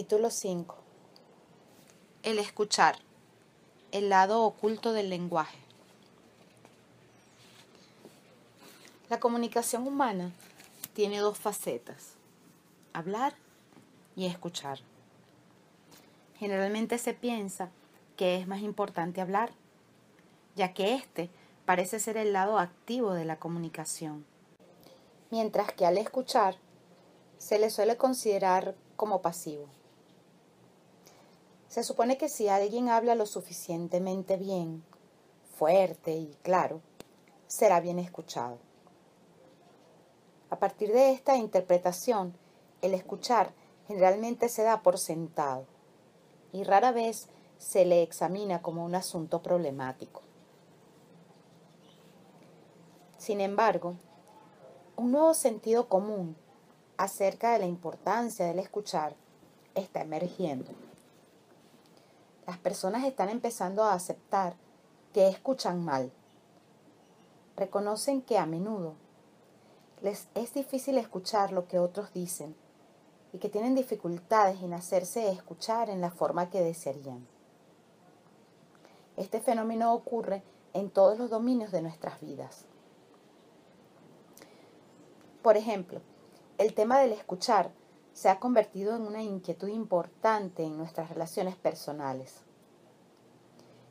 Capítulo 5 El escuchar, el lado oculto del lenguaje. La comunicación humana tiene dos facetas, hablar y escuchar. Generalmente se piensa que es más importante hablar, ya que este parece ser el lado activo de la comunicación, mientras que al escuchar se le suele considerar como pasivo. Se supone que si alguien habla lo suficientemente bien, fuerte y claro, será bien escuchado. A partir de esta interpretación, el escuchar generalmente se da por sentado y rara vez se le examina como un asunto problemático. Sin embargo, un nuevo sentido común acerca de la importancia del escuchar está emergiendo. Las personas están empezando a aceptar que escuchan mal. Reconocen que a menudo les es difícil escuchar lo que otros dicen y que tienen dificultades en hacerse escuchar en la forma que desearían. Este fenómeno ocurre en todos los dominios de nuestras vidas. Por ejemplo, el tema del escuchar se ha convertido en una inquietud importante en nuestras relaciones personales.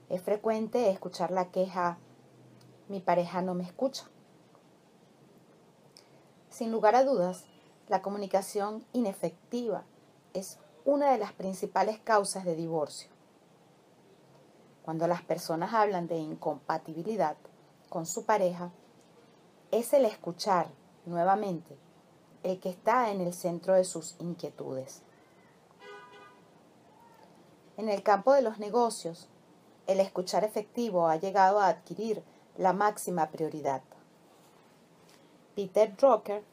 Es frecuente escuchar la queja, mi pareja no me escucha. Sin lugar a dudas, la comunicación inefectiva es una de las principales causas de divorcio. Cuando las personas hablan de incompatibilidad con su pareja, es el escuchar nuevamente el que está en el centro de sus inquietudes. En el campo de los negocios, el escuchar efectivo ha llegado a adquirir la máxima prioridad. Peter Drucker,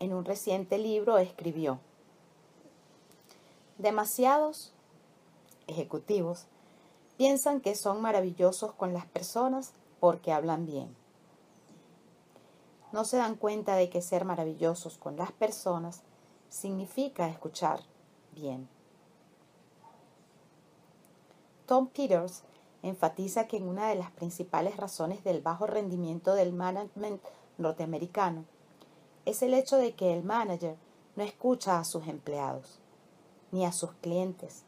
en un reciente libro, escribió, Demasiados ejecutivos piensan que son maravillosos con las personas porque hablan bien no se dan cuenta de que ser maravillosos con las personas significa escuchar bien. Tom Peters enfatiza que una de las principales razones del bajo rendimiento del management norteamericano es el hecho de que el manager no escucha a sus empleados, ni a sus clientes,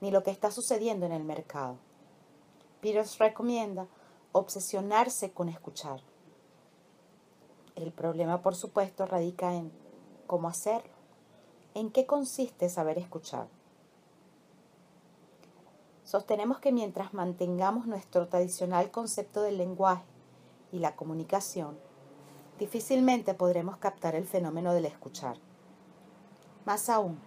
ni lo que está sucediendo en el mercado. Peters recomienda obsesionarse con escuchar. El problema, por supuesto, radica en cómo hacerlo. ¿En qué consiste saber escuchar? Sostenemos que mientras mantengamos nuestro tradicional concepto del lenguaje y la comunicación, difícilmente podremos captar el fenómeno del escuchar. Más aún,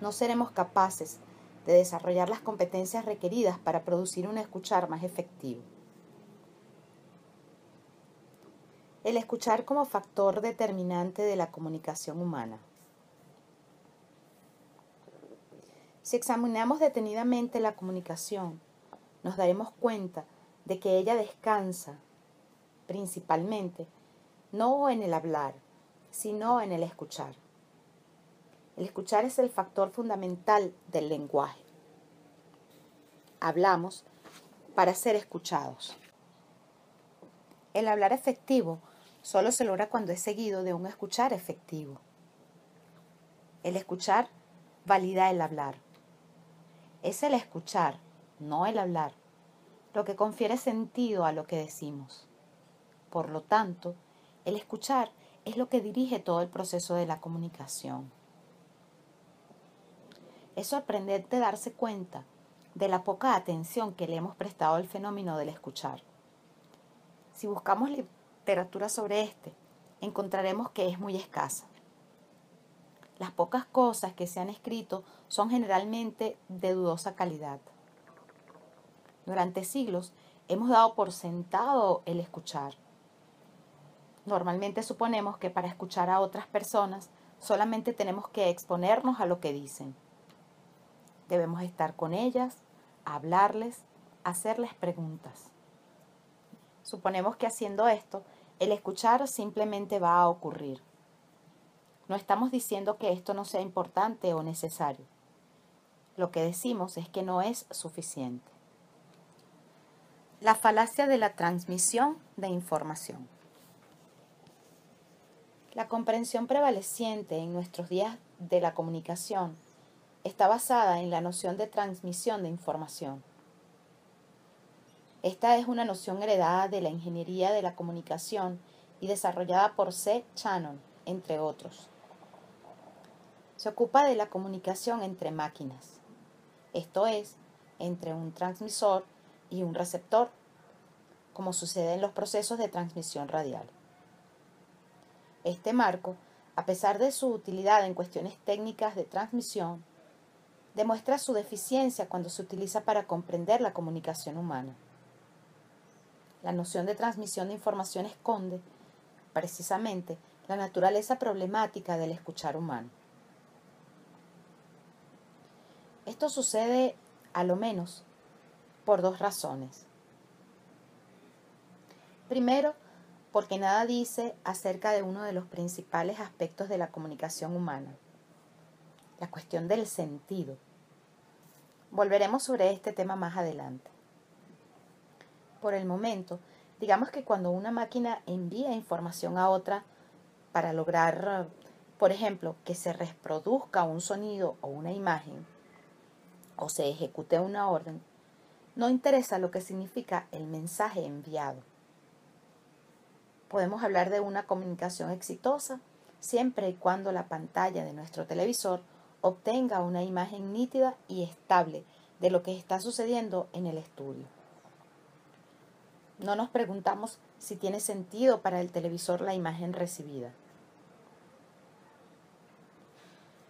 no seremos capaces de desarrollar las competencias requeridas para producir un escuchar más efectivo. El escuchar como factor determinante de la comunicación humana. Si examinamos detenidamente la comunicación, nos daremos cuenta de que ella descansa principalmente no en el hablar, sino en el escuchar. El escuchar es el factor fundamental del lenguaje. Hablamos para ser escuchados. El hablar efectivo solo se logra cuando es seguido de un escuchar efectivo. El escuchar valida el hablar. Es el escuchar, no el hablar, lo que confiere sentido a lo que decimos. Por lo tanto, el escuchar es lo que dirige todo el proceso de la comunicación. Es sorprendente darse cuenta de la poca atención que le hemos prestado al fenómeno del escuchar. Si buscamos literatura sobre este, encontraremos que es muy escasa. Las pocas cosas que se han escrito son generalmente de dudosa calidad. Durante siglos hemos dado por sentado el escuchar. Normalmente suponemos que para escuchar a otras personas solamente tenemos que exponernos a lo que dicen. Debemos estar con ellas, hablarles, hacerles preguntas. Suponemos que haciendo esto el escuchar simplemente va a ocurrir. No estamos diciendo que esto no sea importante o necesario. lo que decimos es que no es suficiente. La falacia de la transmisión de información. La comprensión prevaleciente en nuestros días de la comunicación está basada en la noción de transmisión de información. Esta es una noción heredada de la ingeniería de la comunicación y desarrollada por C. Shannon, entre otros. Se ocupa de la comunicación entre máquinas, esto es, entre un transmisor y un receptor, como sucede en los procesos de transmisión radial. Este marco, a pesar de su utilidad en cuestiones técnicas de transmisión, demuestra su deficiencia cuando se utiliza para comprender la comunicación humana. La noción de transmisión de información esconde, precisamente, la naturaleza problemática del escuchar humano. Esto sucede, a lo menos, por dos razones. Primero, porque nada dice acerca de uno de los principales aspectos de la comunicación humana, la cuestión del sentido. Volveremos sobre este tema más adelante. Por el momento, digamos que cuando una máquina envía información a otra para lograr, por ejemplo, que se reproduzca un sonido o una imagen, o se ejecute una orden, no interesa lo que significa el mensaje enviado. Podemos hablar de una comunicación exitosa siempre y cuando la pantalla de nuestro televisor obtenga una imagen nítida y estable de lo que está sucediendo en el estudio. No nos preguntamos si tiene sentido para el televisor la imagen recibida.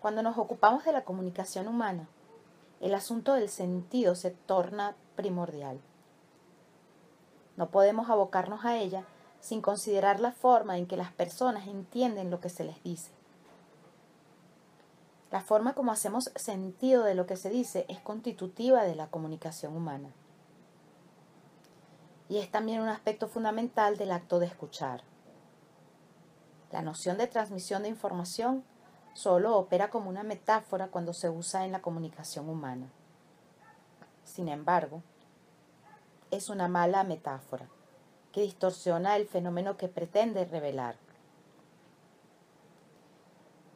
Cuando nos ocupamos de la comunicación humana, el asunto del sentido se torna primordial. No podemos abocarnos a ella sin considerar la forma en que las personas entienden lo que se les dice. La forma como hacemos sentido de lo que se dice es constitutiva de la comunicación humana. Y es también un aspecto fundamental del acto de escuchar. La noción de transmisión de información solo opera como una metáfora cuando se usa en la comunicación humana. Sin embargo, es una mala metáfora que distorsiona el fenómeno que pretende revelar.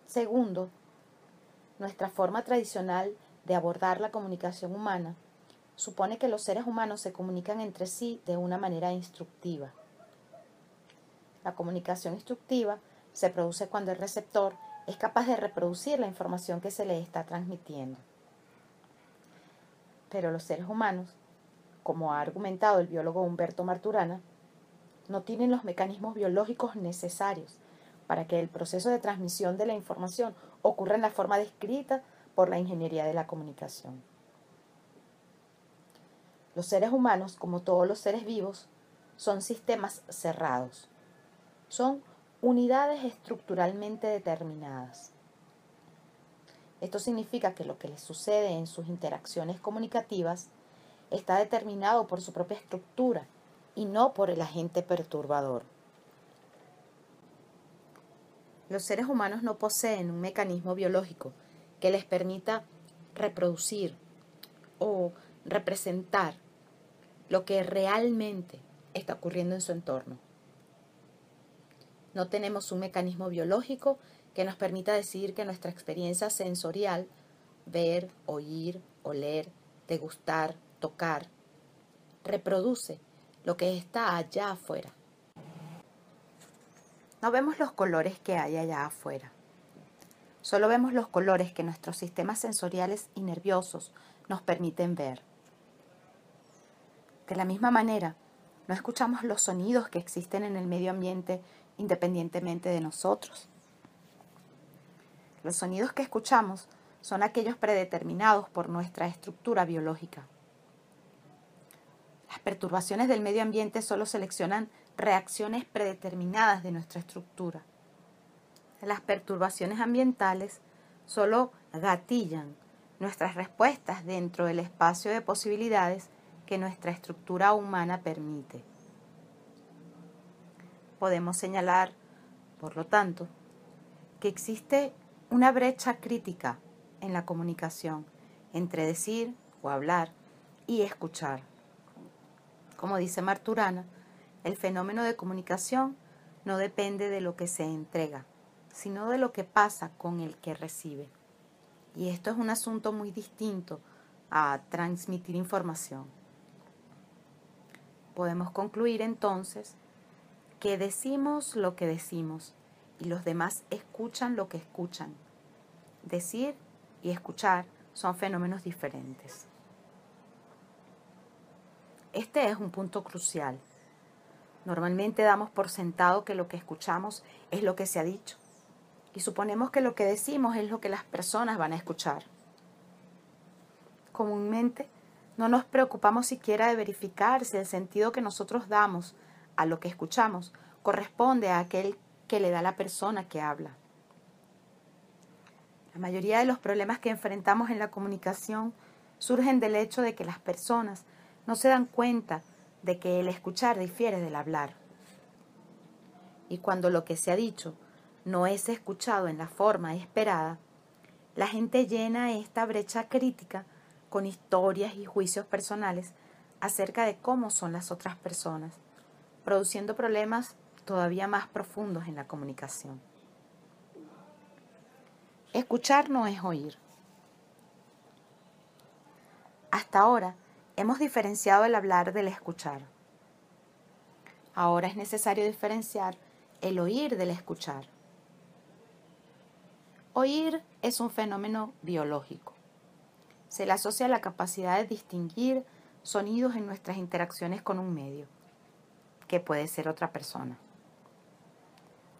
Segundo, nuestra forma tradicional de abordar la comunicación humana supone que los seres humanos se comunican entre sí de una manera instructiva. La comunicación instructiva se produce cuando el receptor es capaz de reproducir la información que se le está transmitiendo. Pero los seres humanos, como ha argumentado el biólogo Humberto Marturana, no tienen los mecanismos biológicos necesarios para que el proceso de transmisión de la información ocurra en la forma descrita por la ingeniería de la comunicación. Los seres humanos, como todos los seres vivos, son sistemas cerrados. Son unidades estructuralmente determinadas. Esto significa que lo que les sucede en sus interacciones comunicativas está determinado por su propia estructura y no por el agente perturbador. Los seres humanos no poseen un mecanismo biológico que les permita reproducir o representar lo que realmente está ocurriendo en su entorno. No tenemos un mecanismo biológico que nos permita decidir que nuestra experiencia sensorial, ver, oír, oler, degustar, tocar, reproduce lo que está allá afuera. No vemos los colores que hay allá afuera. Solo vemos los colores que nuestros sistemas sensoriales y nerviosos nos permiten ver. De la misma manera, no escuchamos los sonidos que existen en el medio ambiente independientemente de nosotros. Los sonidos que escuchamos son aquellos predeterminados por nuestra estructura biológica. Las perturbaciones del medio ambiente solo seleccionan reacciones predeterminadas de nuestra estructura. Las perturbaciones ambientales solo gatillan nuestras respuestas dentro del espacio de posibilidades que nuestra estructura humana permite. Podemos señalar, por lo tanto, que existe una brecha crítica en la comunicación entre decir o hablar y escuchar. Como dice Marturana, el fenómeno de comunicación no depende de lo que se entrega, sino de lo que pasa con el que recibe. Y esto es un asunto muy distinto a transmitir información. Podemos concluir entonces que decimos lo que decimos y los demás escuchan lo que escuchan. Decir y escuchar son fenómenos diferentes. Este es un punto crucial. Normalmente damos por sentado que lo que escuchamos es lo que se ha dicho y suponemos que lo que decimos es lo que las personas van a escuchar. Comúnmente no nos preocupamos siquiera de verificar si el sentido que nosotros damos a lo que escuchamos corresponde a aquel que le da la persona que habla. La mayoría de los problemas que enfrentamos en la comunicación surgen del hecho de que las personas no se dan cuenta de que el escuchar difiere del hablar. Y cuando lo que se ha dicho no es escuchado en la forma esperada, la gente llena esta brecha crítica con historias y juicios personales acerca de cómo son las otras personas, produciendo problemas todavía más profundos en la comunicación. Escuchar no es oír. Hasta ahora hemos diferenciado el hablar del escuchar. Ahora es necesario diferenciar el oír del escuchar. Oír es un fenómeno biológico. Se le asocia a la capacidad de distinguir sonidos en nuestras interacciones con un medio, que puede ser otra persona.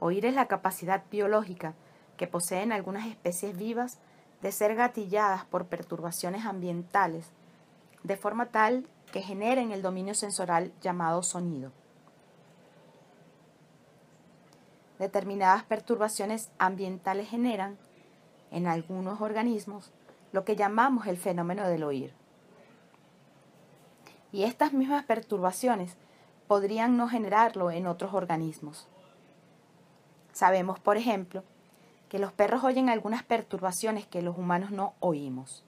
Oír es la capacidad biológica que poseen algunas especies vivas de ser gatilladas por perturbaciones ambientales, de forma tal que generen el dominio sensorial llamado sonido. Determinadas perturbaciones ambientales generan en algunos organismos lo que llamamos el fenómeno del oír. Y estas mismas perturbaciones podrían no generarlo en otros organismos. Sabemos, por ejemplo, que los perros oyen algunas perturbaciones que los humanos no oímos.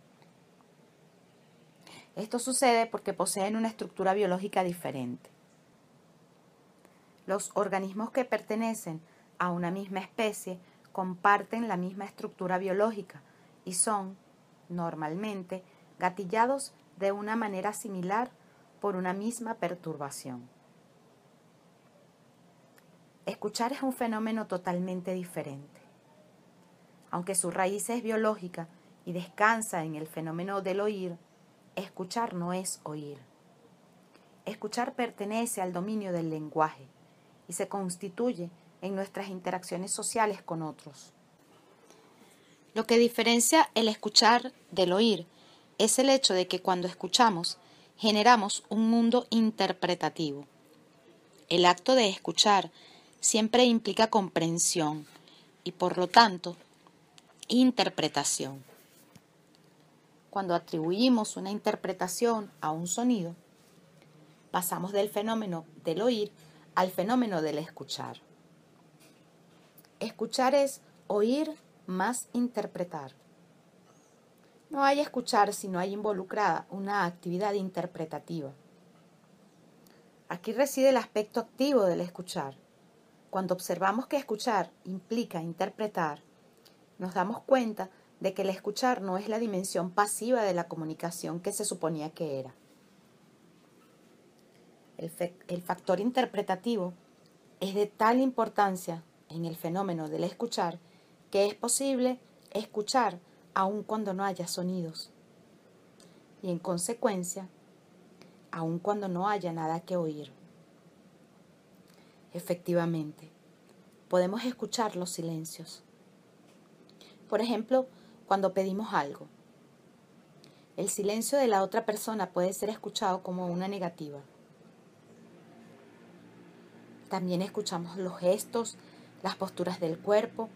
Esto sucede porque poseen una estructura biológica diferente. Los organismos que pertenecen a una misma especie comparten la misma estructura biológica y son, normalmente, gatillados de una manera similar por una misma perturbación. Escuchar es un fenómeno totalmente diferente. Aunque su raíz es biológica y descansa en el fenómeno del oír, escuchar no es oír. Escuchar pertenece al dominio del lenguaje y se constituye en nuestras interacciones sociales con otros. Lo que diferencia el escuchar del oír es el hecho de que cuando escuchamos generamos un mundo interpretativo. El acto de escuchar siempre implica comprensión y por lo tanto interpretación. Cuando atribuimos una interpretación a un sonido, pasamos del fenómeno del oír al fenómeno del escuchar. Escuchar es oír más interpretar. No hay escuchar si no hay involucrada una actividad interpretativa. Aquí reside el aspecto activo del escuchar. Cuando observamos que escuchar implica interpretar, nos damos cuenta de que el escuchar no es la dimensión pasiva de la comunicación que se suponía que era. El, el factor interpretativo es de tal importancia en el fenómeno del escuchar que es posible escuchar aun cuando no haya sonidos. Y en consecuencia, aun cuando no haya nada que oír. Efectivamente, podemos escuchar los silencios. Por ejemplo, cuando pedimos algo. El silencio de la otra persona puede ser escuchado como una negativa. También escuchamos los gestos las posturas del cuerpo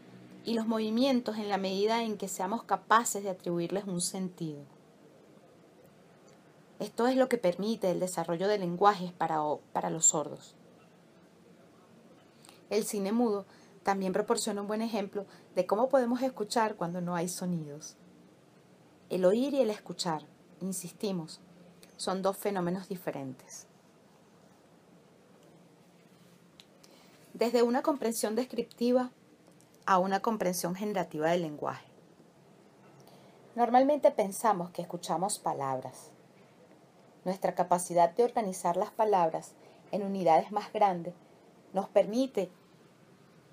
y los movimientos en la medida en que seamos capaces de atribuirles un sentido. Esto es lo que permite el desarrollo de lenguajes para, para los sordos. El cine mudo también proporciona un buen ejemplo de cómo podemos escuchar cuando no hay sonidos. El oír y el escuchar, insistimos, son dos fenómenos diferentes. Desde una comprensión descriptiva a una comprensión generativa del lenguaje. Normalmente pensamos que escuchamos palabras. Nuestra capacidad de organizar las palabras en unidades más grandes nos permite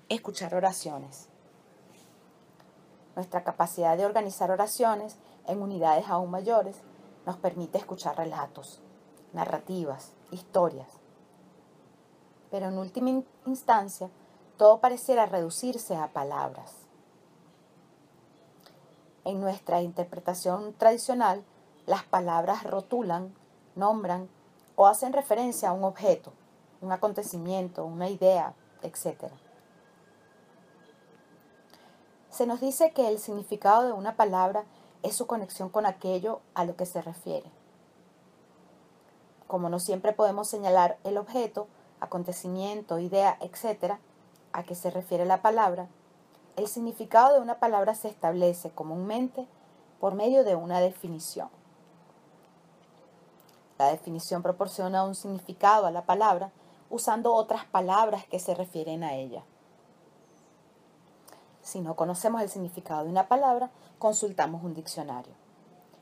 escuchar oraciones. Nuestra capacidad de organizar oraciones en unidades aún mayores nos permite escuchar relatos, narrativas, historias. Pero en última instancia, todo pareciera reducirse a palabras. En nuestra interpretación tradicional, las palabras rotulan, nombran o hacen referencia a un objeto, un acontecimiento, una idea, etc. Se nos dice que el significado de una palabra es su conexión con aquello a lo que se refiere. Como no siempre podemos señalar el objeto, acontecimiento, idea, etc., a que se refiere la palabra, el significado de una palabra se establece comúnmente por medio de una definición. La definición proporciona un significado a la palabra usando otras palabras que se refieren a ella. Si no conocemos el significado de una palabra, consultamos un diccionario.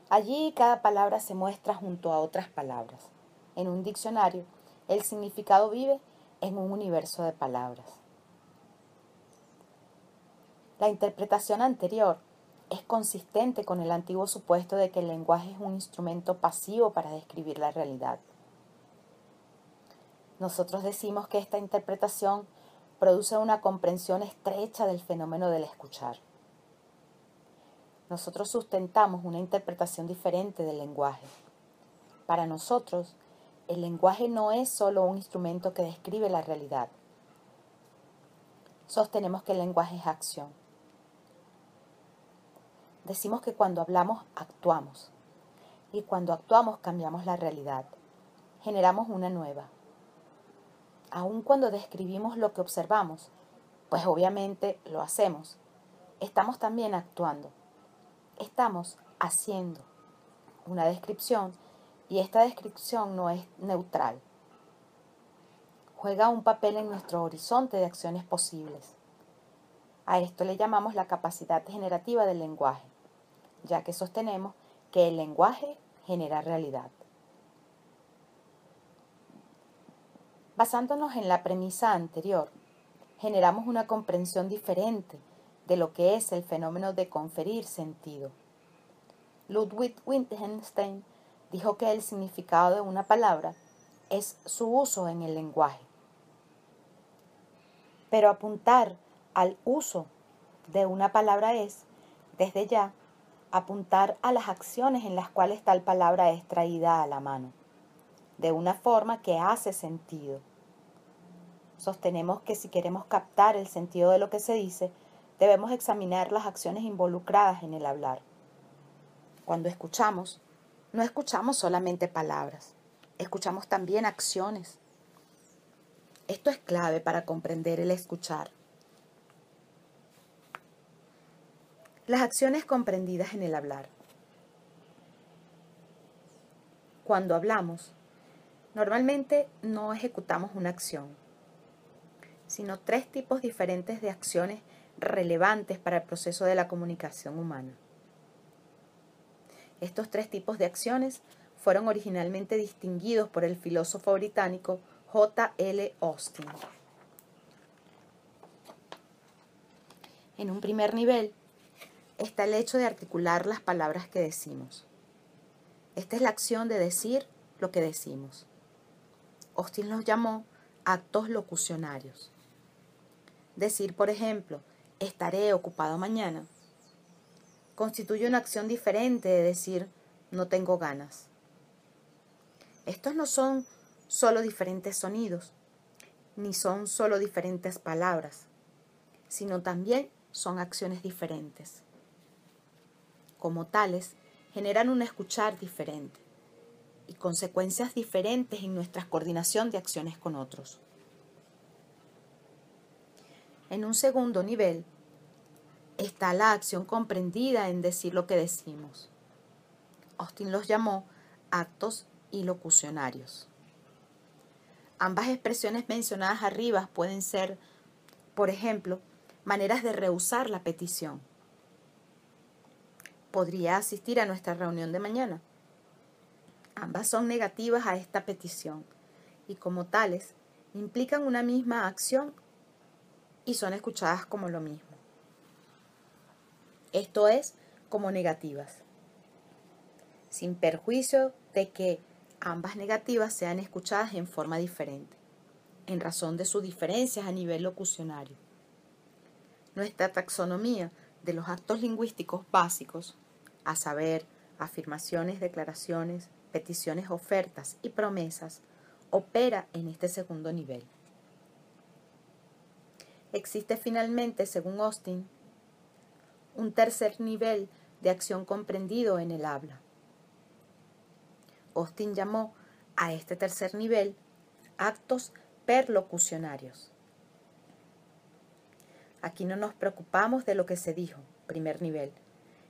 Allí cada palabra se muestra junto a otras palabras. En un diccionario, el significado vive en un universo de palabras. La interpretación anterior es consistente con el antiguo supuesto de que el lenguaje es un instrumento pasivo para describir la realidad. Nosotros decimos que esta interpretación produce una comprensión estrecha del fenómeno del escuchar. Nosotros sustentamos una interpretación diferente del lenguaje. Para nosotros, el lenguaje no es solo un instrumento que describe la realidad. Sostenemos que el lenguaje es acción. Decimos que cuando hablamos actuamos y cuando actuamos cambiamos la realidad, generamos una nueva. Aun cuando describimos lo que observamos, pues obviamente lo hacemos, estamos también actuando. Estamos haciendo una descripción y esta descripción no es neutral. Juega un papel en nuestro horizonte de acciones posibles. A esto le llamamos la capacidad generativa del lenguaje ya que sostenemos que el lenguaje genera realidad. Basándonos en la premisa anterior, generamos una comprensión diferente de lo que es el fenómeno de conferir sentido. Ludwig Wittgenstein dijo que el significado de una palabra es su uso en el lenguaje. Pero apuntar al uso de una palabra es, desde ya, apuntar a las acciones en las cuales tal palabra es traída a la mano, de una forma que hace sentido. Sostenemos que si queremos captar el sentido de lo que se dice, debemos examinar las acciones involucradas en el hablar. Cuando escuchamos, no escuchamos solamente palabras, escuchamos también acciones. Esto es clave para comprender el escuchar. Las acciones comprendidas en el hablar. Cuando hablamos, normalmente no ejecutamos una acción, sino tres tipos diferentes de acciones relevantes para el proceso de la comunicación humana. Estos tres tipos de acciones fueron originalmente distinguidos por el filósofo británico J. L. Austin. En un primer nivel, está el hecho de articular las palabras que decimos. Esta es la acción de decir lo que decimos. Austin los llamó actos locucionarios. Decir, por ejemplo, estaré ocupado mañana, constituye una acción diferente de decir no tengo ganas. Estos no son solo diferentes sonidos, ni son solo diferentes palabras, sino también son acciones diferentes como tales, generan un escuchar diferente y consecuencias diferentes en nuestra coordinación de acciones con otros. En un segundo nivel está la acción comprendida en decir lo que decimos. Austin los llamó actos y locucionarios. Ambas expresiones mencionadas arriba pueden ser, por ejemplo, maneras de rehusar la petición. ¿Podría asistir a nuestra reunión de mañana? Ambas son negativas a esta petición y como tales implican una misma acción y son escuchadas como lo mismo. Esto es, como negativas, sin perjuicio de que ambas negativas sean escuchadas en forma diferente, en razón de sus diferencias a nivel locucionario. Nuestra taxonomía de los actos lingüísticos básicos, a saber, afirmaciones, declaraciones, peticiones, ofertas y promesas, opera en este segundo nivel. Existe finalmente, según Austin, un tercer nivel de acción comprendido en el habla. Austin llamó a este tercer nivel actos perlocucionarios. Aquí no nos preocupamos de lo que se dijo, primer nivel,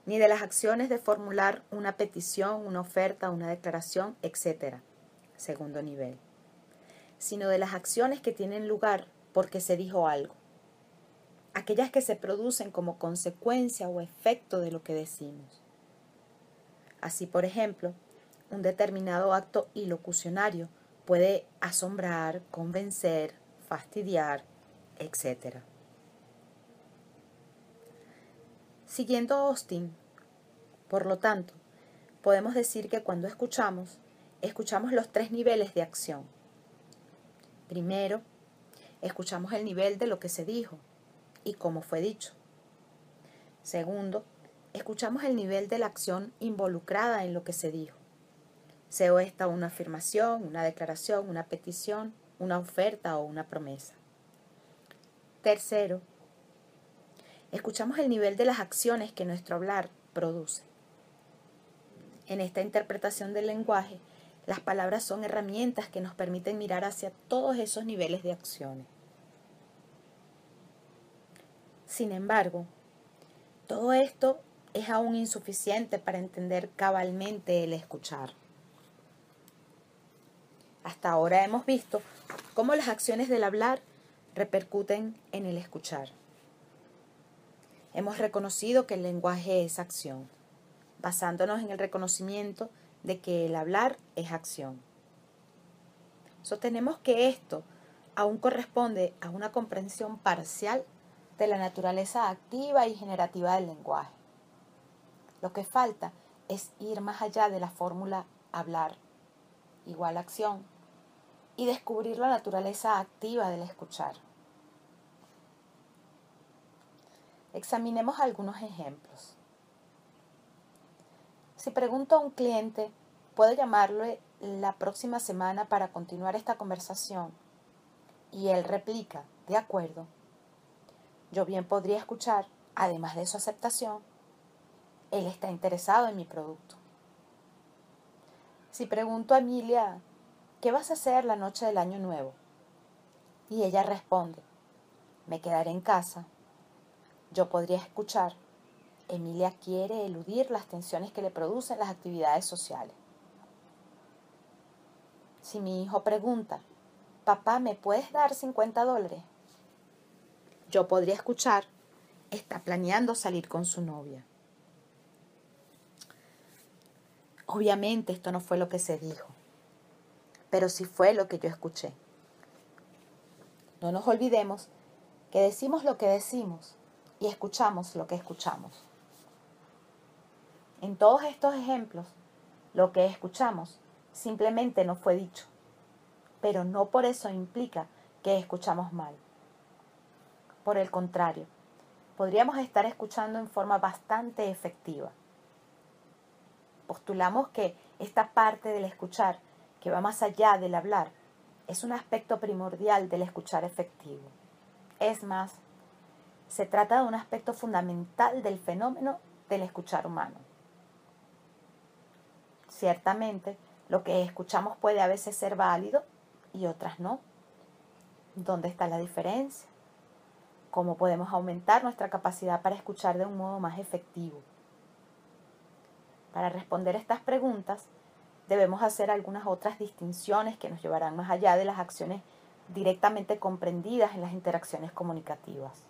ni de las acciones de formular una petición, una oferta, una declaración, etc., segundo nivel, sino de las acciones que tienen lugar porque se dijo algo, aquellas que se producen como consecuencia o efecto de lo que decimos. Así, por ejemplo, un determinado acto ilocucionario puede asombrar, convencer, fastidiar, etc. Siguiendo Austin, por lo tanto, podemos decir que cuando escuchamos, escuchamos los tres niveles de acción. Primero, escuchamos el nivel de lo que se dijo y cómo fue dicho. Segundo, escuchamos el nivel de la acción involucrada en lo que se dijo. Sea esta una afirmación, una declaración, una petición, una oferta o una promesa. Tercero, escuchamos el nivel de las acciones que nuestro hablar produce. En esta interpretación del lenguaje, las palabras son herramientas que nos permiten mirar hacia todos esos niveles de acciones. Sin embargo, todo esto es aún insuficiente para entender cabalmente el escuchar. Hasta ahora hemos visto cómo las acciones del hablar repercuten en el escuchar. Hemos reconocido que el lenguaje es acción, basándonos en el reconocimiento de que el hablar es acción. Sostenemos que esto aún corresponde a una comprensión parcial de la naturaleza activa y generativa del lenguaje. Lo que falta es ir más allá de la fórmula hablar igual acción y descubrir la naturaleza activa del escuchar. Examinemos algunos ejemplos. Si pregunto a un cliente, ¿puedo llamarle la próxima semana para continuar esta conversación? Y él replica, de acuerdo. Yo bien podría escuchar, además de su aceptación, él está interesado en mi producto. Si pregunto a Emilia, ¿qué vas a hacer la noche del año nuevo? Y ella responde, me quedaré en casa yo podría escuchar, Emilia quiere eludir las tensiones que le producen las actividades sociales. Si mi hijo pregunta, papá, ¿me puedes dar 50 dólares? Yo podría escuchar, está planeando salir con su novia. Obviamente esto no fue lo que se dijo, pero sí fue lo que yo escuché. No nos olvidemos que decimos lo que decimos y escuchamos lo que escuchamos. En todos estos ejemplos, lo que escuchamos simplemente no fue dicho, pero no por eso implica que escuchamos mal. Por el contrario, podríamos estar escuchando en forma bastante efectiva. Postulamos que esta parte del escuchar, que va más allá del hablar, es un aspecto primordial del escuchar efectivo. Es más, se trata de un aspecto fundamental del fenómeno del escuchar humano. Ciertamente, lo que escuchamos puede a veces ser válido y otras no. ¿Dónde está la diferencia? ¿Cómo podemos aumentar nuestra capacidad para escuchar de un modo más efectivo? Para responder estas preguntas, debemos hacer algunas otras distinciones que nos llevarán más allá de las acciones directamente comprendidas en las interacciones comunicativas.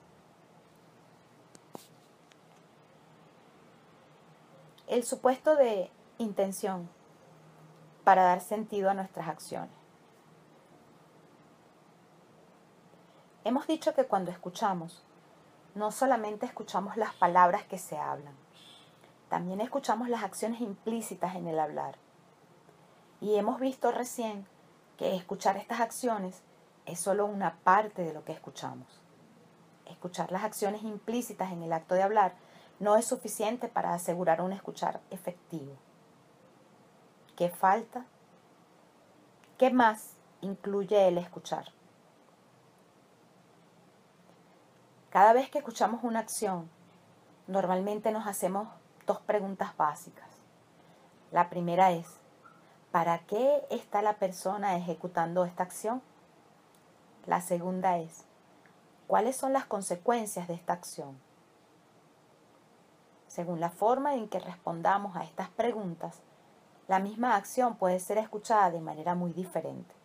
El supuesto de intención para dar sentido a nuestras acciones. Hemos dicho que cuando escuchamos, no solamente escuchamos las palabras que se hablan, también escuchamos las acciones implícitas en el hablar. Y hemos visto recién que escuchar estas acciones es solo una parte de lo que escuchamos. Escuchar las acciones implícitas en el acto de hablar no es suficiente para asegurar un escuchar efectivo. ¿Qué falta? ¿Qué más incluye el escuchar? Cada vez que escuchamos una acción, normalmente nos hacemos dos preguntas básicas. La primera es, ¿para qué está la persona ejecutando esta acción? La segunda es, ¿cuáles son las consecuencias de esta acción? Según la forma en que respondamos a estas preguntas, la misma acción puede ser escuchada de manera muy diferente.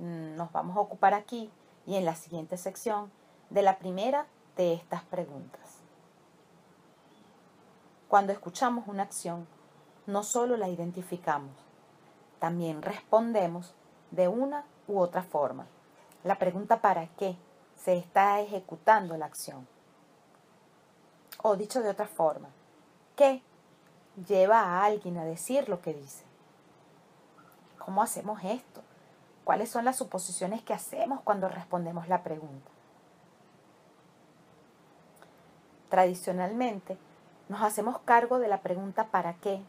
Mm, nos vamos a ocupar aquí y en la siguiente sección de la primera de estas preguntas. Cuando escuchamos una acción, no solo la identificamos, también respondemos de una u otra forma. La pregunta para qué se está ejecutando la acción. O dicho de otra forma, ¿qué lleva a alguien a decir lo que dice? ¿Cómo hacemos esto? ¿Cuáles son las suposiciones que hacemos cuando respondemos la pregunta? Tradicionalmente, nos hacemos cargo de la pregunta ¿para qué?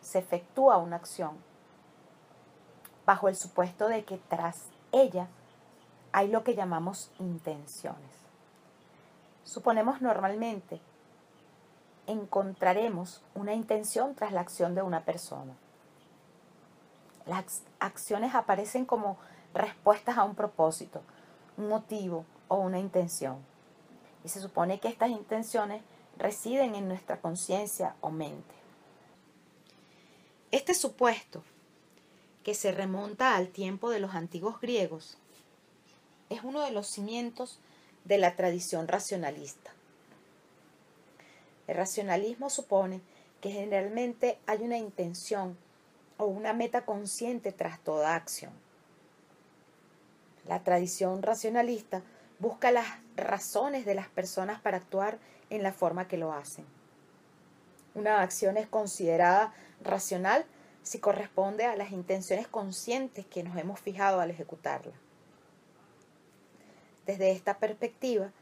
se efectúa una acción bajo el supuesto de que tras ella hay lo que llamamos intenciones. Suponemos normalmente encontraremos una intención tras la acción de una persona. Las acciones aparecen como respuestas a un propósito, un motivo o una intención. Y se supone que estas intenciones residen en nuestra conciencia o mente. Este supuesto que se remonta al tiempo de los antiguos griegos, es uno de los cimientos de la tradición racionalista. El racionalismo supone que generalmente hay una intención o una meta consciente tras toda acción. La tradición racionalista busca las razones de las personas para actuar en la forma que lo hacen. Una acción es considerada racional si corresponde a las intenciones conscientes que nos hemos fijado al ejecutarla. Desde esta perspectiva,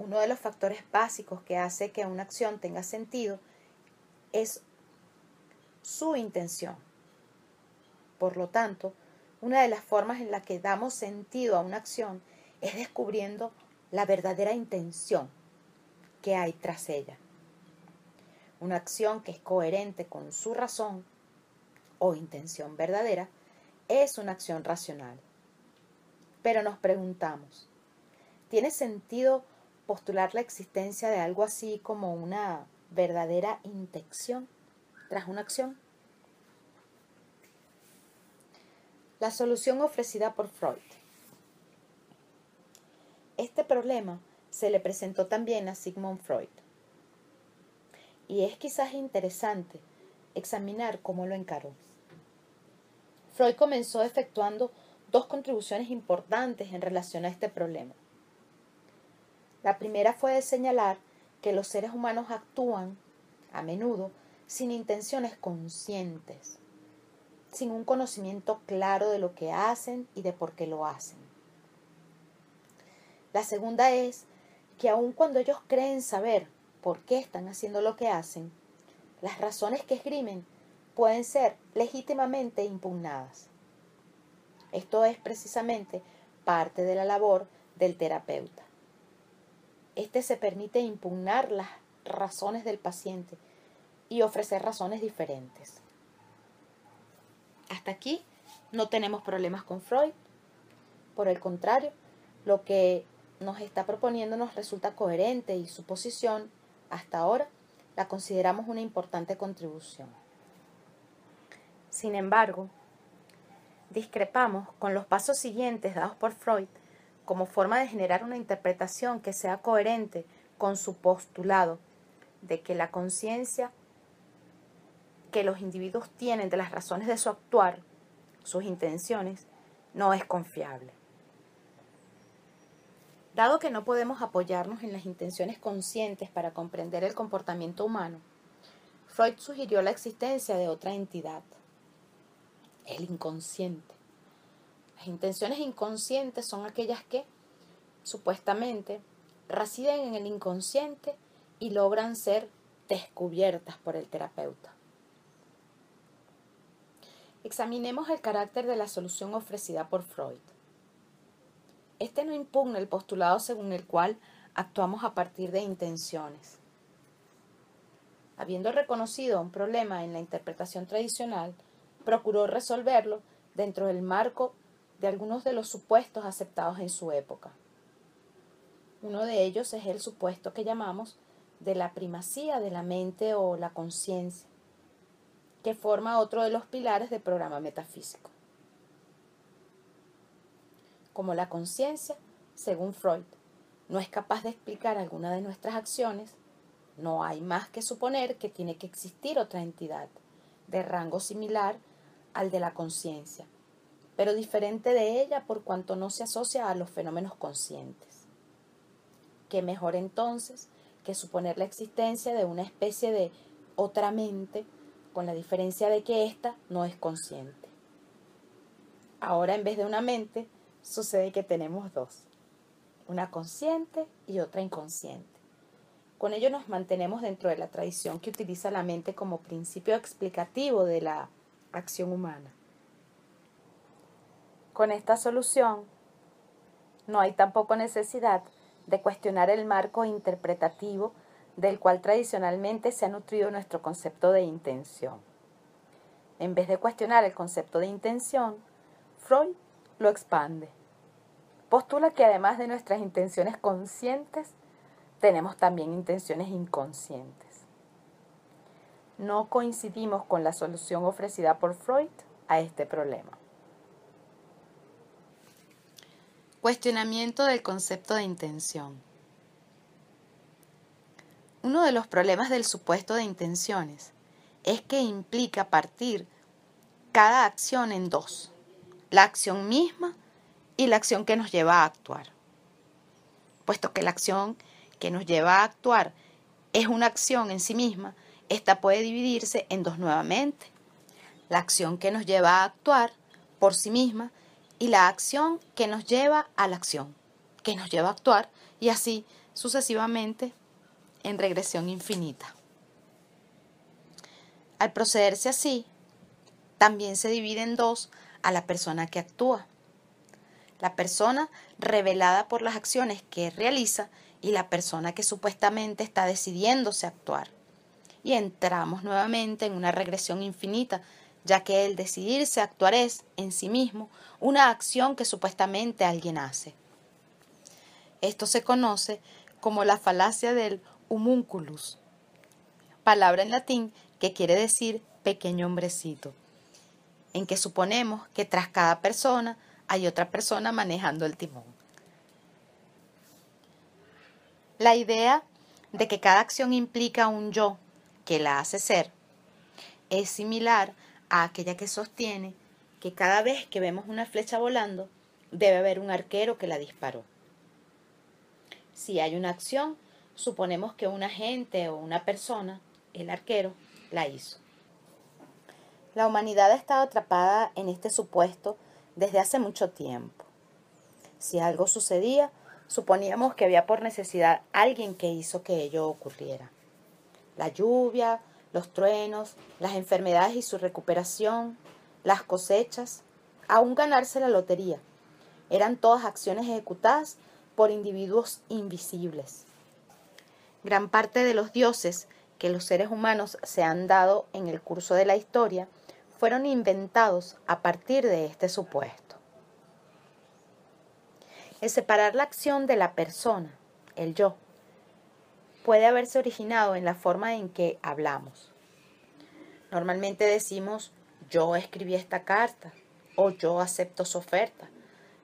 uno de los factores básicos que hace que una acción tenga sentido es su intención. Por lo tanto, una de las formas en la que damos sentido a una acción es descubriendo la verdadera intención que hay tras ella. Una acción que es coherente con su razón o intención verdadera es una acción racional. Pero nos preguntamos, ¿tiene sentido postular la existencia de algo así como una verdadera intención tras una acción? La solución ofrecida por Freud. Este problema se le presentó también a Sigmund Freud. Y es quizás interesante examinar cómo lo encaró. Freud comenzó efectuando dos contribuciones importantes en relación a este problema. La primera fue de señalar que los seres humanos actúan, a menudo, sin intenciones conscientes, sin un conocimiento claro de lo que hacen y de por qué lo hacen. La segunda es que aun cuando ellos creen saber por qué están haciendo lo que hacen, las razones que esgrimen pueden ser legítimamente impugnadas. Esto es precisamente parte de la labor del terapeuta. Este se permite impugnar las razones del paciente y ofrecer razones diferentes. Hasta aquí no tenemos problemas con Freud. Por el contrario, lo que nos está proponiendo nos resulta coherente y su posición hasta ahora la consideramos una importante contribución. Sin embargo, discrepamos con los pasos siguientes dados por Freud como forma de generar una interpretación que sea coherente con su postulado de que la conciencia que los individuos tienen de las razones de su actuar, sus intenciones, no es confiable. Dado que no podemos apoyarnos en las intenciones conscientes para comprender el comportamiento humano, Freud sugirió la existencia de otra entidad, el inconsciente. Las intenciones inconscientes son aquellas que, supuestamente, residen en el inconsciente y logran ser descubiertas por el terapeuta. Examinemos el carácter de la solución ofrecida por Freud. Este no impugna el postulado según el cual actuamos a partir de intenciones. Habiendo reconocido un problema en la interpretación tradicional, procuró resolverlo dentro del marco de algunos de los supuestos aceptados en su época. Uno de ellos es el supuesto que llamamos de la primacía de la mente o la conciencia, que forma otro de los pilares del programa metafísico como la conciencia, según Freud, no es capaz de explicar alguna de nuestras acciones, no hay más que suponer que tiene que existir otra entidad de rango similar al de la conciencia, pero diferente de ella por cuanto no se asocia a los fenómenos conscientes. ¿Qué mejor entonces que suponer la existencia de una especie de otra mente con la diferencia de que ésta no es consciente? Ahora en vez de una mente, sucede que tenemos dos, una consciente y otra inconsciente. Con ello nos mantenemos dentro de la tradición que utiliza la mente como principio explicativo de la acción humana. Con esta solución no hay tampoco necesidad de cuestionar el marco interpretativo del cual tradicionalmente se ha nutrido nuestro concepto de intención. En vez de cuestionar el concepto de intención, Freud lo expande. Postula que además de nuestras intenciones conscientes, tenemos también intenciones inconscientes. No coincidimos con la solución ofrecida por Freud a este problema. Cuestionamiento del concepto de intención. Uno de los problemas del supuesto de intenciones es que implica partir cada acción en dos la acción misma y la acción que nos lleva a actuar. Puesto que la acción que nos lleva a actuar es una acción en sí misma, esta puede dividirse en dos nuevamente. La acción que nos lleva a actuar por sí misma y la acción que nos lleva a la acción, que nos lleva a actuar y así sucesivamente en regresión infinita. Al procederse así, también se divide en dos a la persona que actúa. La persona revelada por las acciones que realiza y la persona que supuestamente está decidiéndose a actuar. Y entramos nuevamente en una regresión infinita, ya que el decidirse actuar es, en sí mismo, una acción que supuestamente alguien hace. Esto se conoce como la falacia del humunculus, palabra en latín que quiere decir pequeño hombrecito en que suponemos que tras cada persona hay otra persona manejando el timón. La idea de que cada acción implica un yo que la hace ser es similar a aquella que sostiene que cada vez que vemos una flecha volando debe haber un arquero que la disparó. Si hay una acción, suponemos que un agente o una persona, el arquero, la hizo. La humanidad ha estado atrapada en este supuesto desde hace mucho tiempo. Si algo sucedía, suponíamos que había por necesidad alguien que hizo que ello ocurriera. La lluvia, los truenos, las enfermedades y su recuperación, las cosechas, aún ganarse la lotería, eran todas acciones ejecutadas por individuos invisibles. Gran parte de los dioses que los seres humanos se han dado en el curso de la historia fueron inventados a partir de este supuesto. El separar la acción de la persona, el yo, puede haberse originado en la forma en que hablamos. Normalmente decimos yo escribí esta carta o yo acepto su oferta,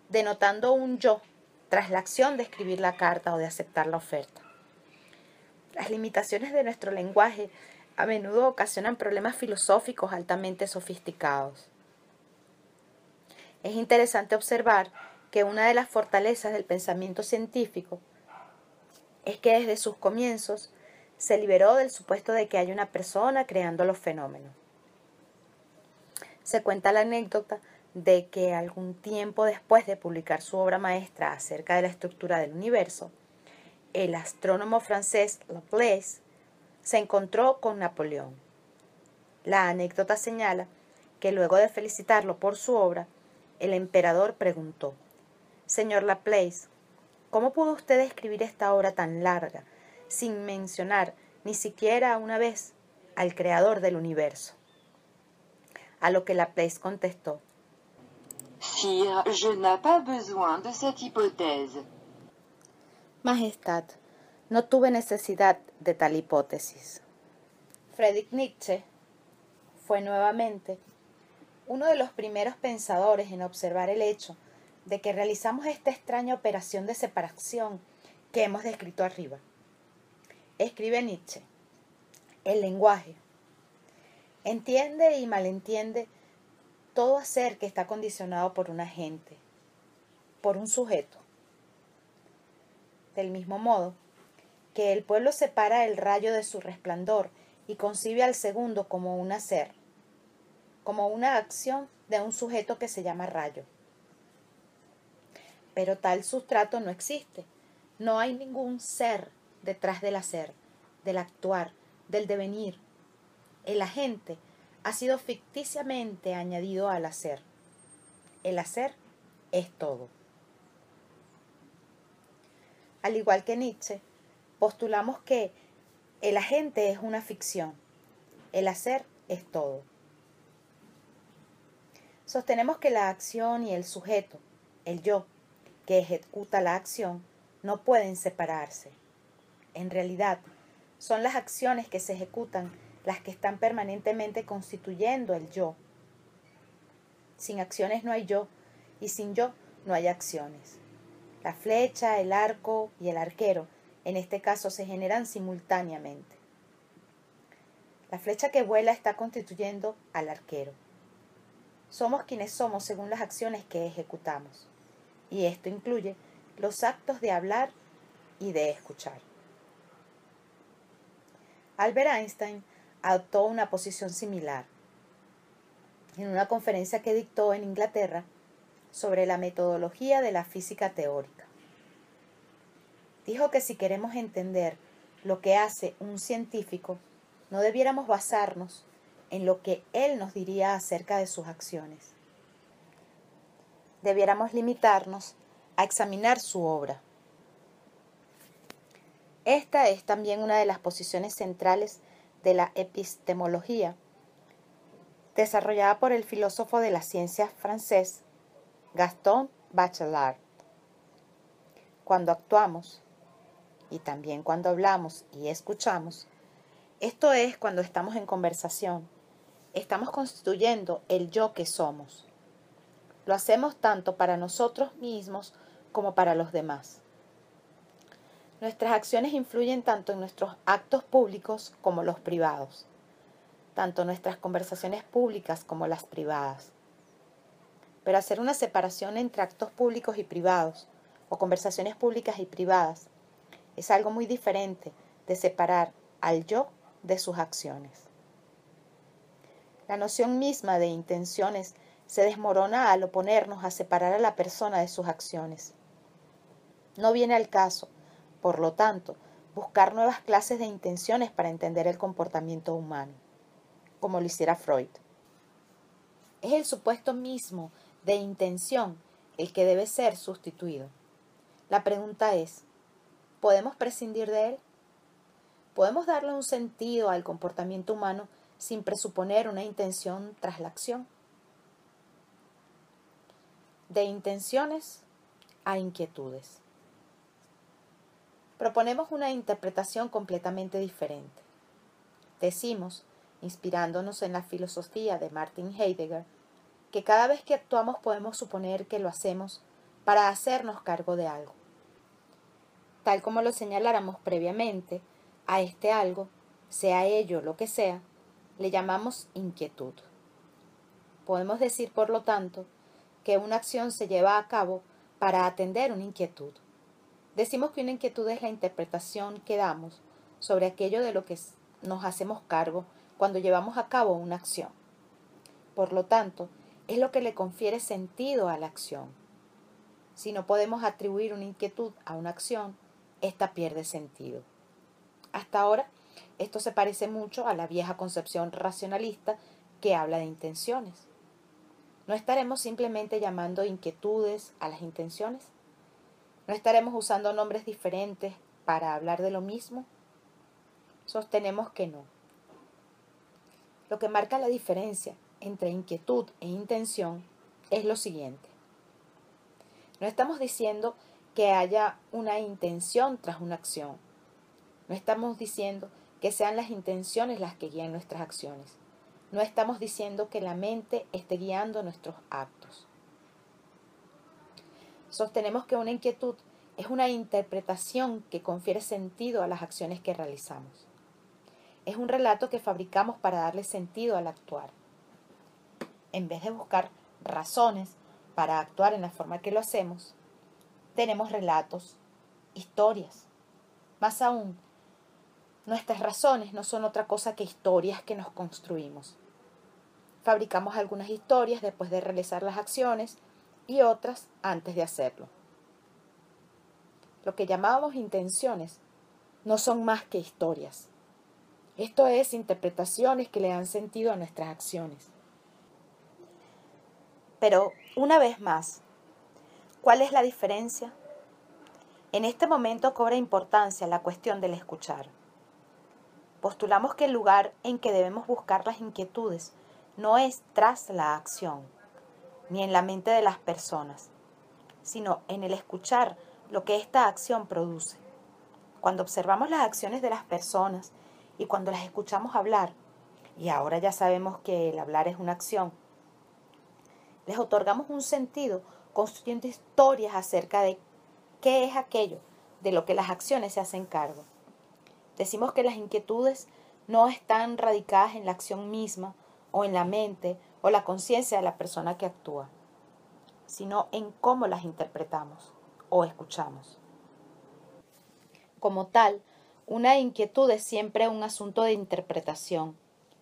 denotando un yo tras la acción de escribir la carta o de aceptar la oferta. Las limitaciones de nuestro lenguaje a menudo ocasionan problemas filosóficos altamente sofisticados. Es interesante observar que una de las fortalezas del pensamiento científico es que desde sus comienzos se liberó del supuesto de que hay una persona creando los fenómenos. Se cuenta la anécdota de que algún tiempo después de publicar su obra maestra acerca de la estructura del universo, el astrónomo francés Laplace se encontró con Napoleón. La anécdota señala que luego de felicitarlo por su obra, el emperador preguntó, Señor Laplace, ¿cómo pudo usted escribir esta obra tan larga sin mencionar ni siquiera una vez al creador del universo? A lo que Laplace contestó, Sire, je n'ai pas besoin de cette hypothèse. Majestad, no tuve necesidad de tal hipótesis. Friedrich Nietzsche fue nuevamente uno de los primeros pensadores en observar el hecho de que realizamos esta extraña operación de separación que hemos descrito arriba. Escribe Nietzsche, el lenguaje entiende y malentiende todo hacer que está condicionado por un agente, por un sujeto. Del mismo modo que el pueblo separa el rayo de su resplandor y concibe al segundo como un hacer, como una acción de un sujeto que se llama rayo. Pero tal sustrato no existe. No hay ningún ser detrás del hacer, del actuar, del devenir. El agente ha sido ficticiamente añadido al hacer. El hacer es todo. Al igual que Nietzsche, postulamos que el agente es una ficción, el hacer es todo. Sostenemos que la acción y el sujeto, el yo, que ejecuta la acción, no pueden separarse. En realidad, son las acciones que se ejecutan las que están permanentemente constituyendo el yo. Sin acciones no hay yo y sin yo no hay acciones. La flecha, el arco y el arquero en este caso se generan simultáneamente. La flecha que vuela está constituyendo al arquero. Somos quienes somos según las acciones que ejecutamos. Y esto incluye los actos de hablar y de escuchar. Albert Einstein adoptó una posición similar. En una conferencia que dictó en Inglaterra sobre la metodología de la física teórica. Dijo que si queremos entender lo que hace un científico, no debiéramos basarnos en lo que él nos diría acerca de sus acciones. Debiéramos limitarnos a examinar su obra. Esta es también una de las posiciones centrales de la epistemología, desarrollada por el filósofo de las ciencias francés Gaston Bachelard. Cuando actuamos, y también cuando hablamos y escuchamos, esto es cuando estamos en conversación, estamos constituyendo el yo que somos. Lo hacemos tanto para nosotros mismos como para los demás. Nuestras acciones influyen tanto en nuestros actos públicos como los privados, tanto nuestras conversaciones públicas como las privadas. Pero hacer una separación entre actos públicos y privados, o conversaciones públicas y privadas, es algo muy diferente de separar al yo de sus acciones. La noción misma de intenciones se desmorona al oponernos a separar a la persona de sus acciones. No viene al caso por lo tanto, buscar nuevas clases de intenciones para entender el comportamiento humano, como lo hiciera Freud. Es el supuesto mismo de intención el que debe ser sustituido. La pregunta es, ¿podemos prescindir de él? ¿Podemos darle un sentido al comportamiento humano sin presuponer una intención tras la acción? De intenciones a inquietudes. proponemos una interpretación completamente diferente. Decimos, inspirándonos en la filosofía de Martin Heidegger, que cada vez que actuamos podemos suponer que lo hacemos para hacernos cargo de algo. Tal como lo señaláramos previamente, a este algo, sea ello lo que sea, le llamamos inquietud. Podemos decir, por lo tanto, que una acción se lleva a cabo para atender una inquietud. Decimos que una inquietud es la interpretación que damos sobre aquello de lo que nos hacemos cargo cuando llevamos a cabo una acción. Por lo tanto, es lo que le confiere sentido a la acción. Si no podemos atribuir una inquietud a una acción, ésta pierde sentido. Hasta ahora, esto se parece mucho a la vieja concepción racionalista que habla de intenciones. ¿No estaremos simplemente llamando inquietudes a las intenciones? ¿No estaremos usando nombres diferentes para hablar de lo mismo? Sostenemos que no. Lo que marca la diferencia entre inquietud e intención es lo siguiente. No estamos diciendo que haya una intención tras una acción. No estamos diciendo que sean las intenciones las que guían nuestras acciones. No estamos diciendo que la mente esté guiando nuestros actos. Sostenemos que una inquietud es una interpretación que confiere sentido a las acciones que realizamos. Es un relato que fabricamos para darle sentido al actuar. En vez de buscar razones para actuar en la forma que lo hacemos, tenemos relatos, historias. Más aún, nuestras razones no son otra cosa que historias que nos construimos. Fabricamos algunas historias después de realizar las acciones y otras antes de hacerlo. Lo que llamábamos intenciones no son más que historias. Esto es interpretaciones que le dan sentido a nuestras acciones. Pero, una vez más, ¿cuál es la diferencia? En este momento cobra importancia la cuestión del escuchar. Postulamos que el lugar en que debemos buscar las inquietudes no es tras la acción, ni en la mente de las personas, sino en el escuchar lo que esta acción produce. Cuando observamos las acciones de las personas y cuando las escuchamos hablar, y ahora ya sabemos que el hablar es una acción, les otorgamos un sentido construyendo historias acerca de qué es aquello de lo que las acciones se hacen cargo. Decimos que las inquietudes no están radicadas en la acción misma o en la mente o la conciencia de la persona que actúa, sino en cómo las interpretamos o escuchamos. Como tal, una inquietud es siempre un asunto de interpretación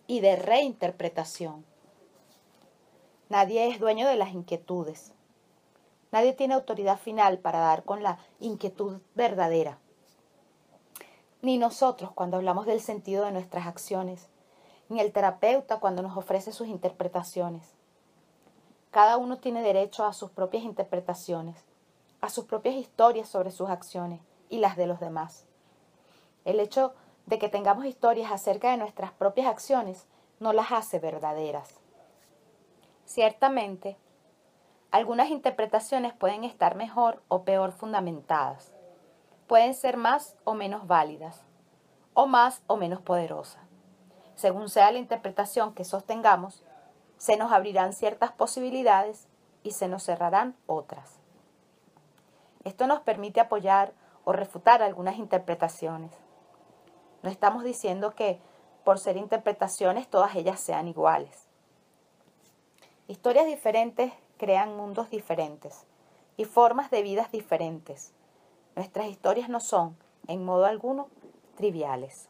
y de reinterpretación. Nadie es dueño de las inquietudes. Nadie tiene autoridad final para dar con la inquietud verdadera. Ni nosotros cuando hablamos del sentido de nuestras acciones, ni el terapeuta cuando nos ofrece sus interpretaciones. Cada uno tiene derecho a sus propias interpretaciones, a sus propias historias sobre sus acciones y las de los demás. El hecho de que tengamos historias acerca de nuestras propias acciones no las hace verdaderas. Ciertamente, algunas interpretaciones pueden estar mejor o peor fundamentadas, pueden ser más o menos válidas, o más o menos poderosas. Según sea la interpretación que sostengamos, se nos abrirán ciertas posibilidades y se nos cerrarán otras. Esto nos permite apoyar o refutar algunas interpretaciones. No estamos diciendo que por ser interpretaciones todas ellas sean iguales. Historias diferentes crean mundos diferentes y formas de vidas diferentes. Nuestras historias no son, en modo alguno, triviales.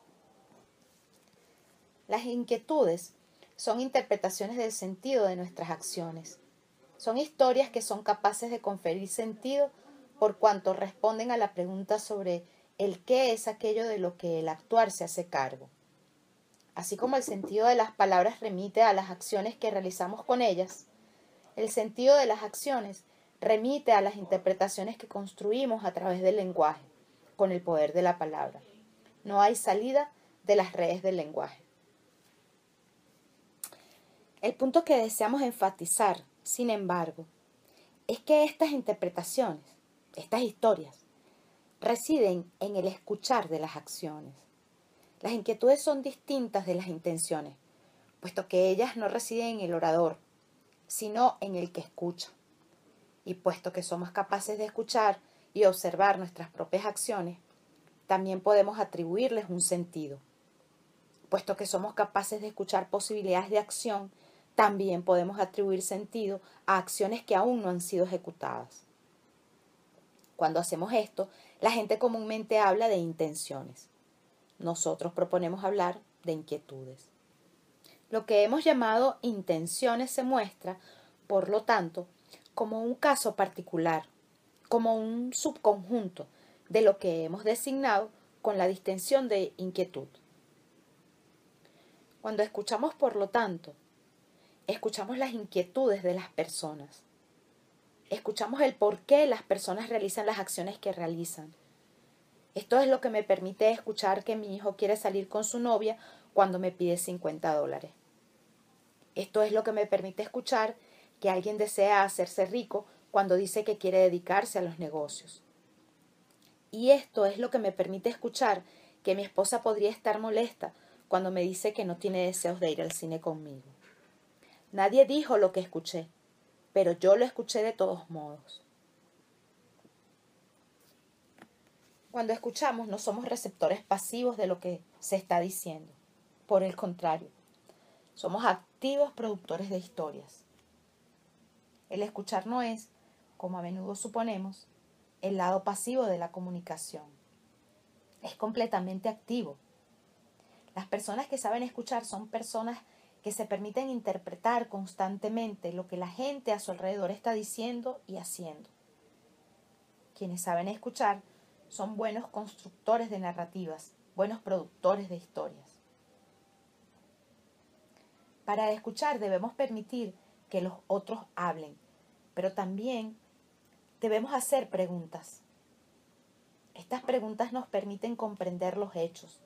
Las inquietudes son interpretaciones del sentido de nuestras acciones. Son historias que son capaces de conferir sentido por cuanto responden a la pregunta sobre el qué es aquello de lo que el actuar se hace cargo. Así como el sentido de las palabras remite a las acciones que realizamos con ellas, el sentido de las acciones remite a las interpretaciones que construimos a través del lenguaje, con el poder de la palabra. No hay salida de las redes del lenguaje. El punto que deseamos enfatizar, sin embargo, es que estas interpretaciones, estas historias, residen en el escuchar de las acciones. Las inquietudes son distintas de las intenciones, puesto que ellas no residen en el orador, sino en el que escucha. Y puesto que somos capaces de escuchar y observar nuestras propias acciones, también podemos atribuirles un sentido. Puesto que somos capaces de escuchar posibilidades de acción, también podemos atribuir sentido a acciones que aún no han sido ejecutadas. Cuando hacemos esto, la gente comúnmente habla de intenciones. Nosotros proponemos hablar de inquietudes. Lo que hemos llamado intenciones se muestra, por lo tanto, como un caso particular, como un subconjunto de lo que hemos designado con la distinción de inquietud. Cuando escuchamos, por lo tanto, escuchamos las inquietudes de las personas. Escuchamos el por qué las personas realizan las acciones que realizan. Esto es lo que me permite escuchar que mi hijo quiere salir con su novia cuando me pide 50 dólares. Esto es lo que me permite escuchar que alguien desea hacerse rico cuando dice que quiere dedicarse a los negocios. Y esto es lo que me permite escuchar que mi esposa podría estar molesta cuando me dice que no tiene deseos de ir al cine conmigo. Nadie dijo lo que escuché, pero yo lo escuché de todos modos. Cuando escuchamos no somos receptores pasivos de lo que se está diciendo. Por el contrario, somos activos productores de historias. El escuchar no es, como a menudo suponemos, el lado pasivo de la comunicación. Es completamente activo. Las personas que saben escuchar son personas que se permiten interpretar constantemente lo que la gente a su alrededor está diciendo y haciendo. Quienes saben escuchar son buenos constructores de narrativas, buenos productores de historias. Para escuchar debemos permitir que los otros hablen, pero también debemos hacer preguntas. Estas preguntas nos permiten comprender los hechos,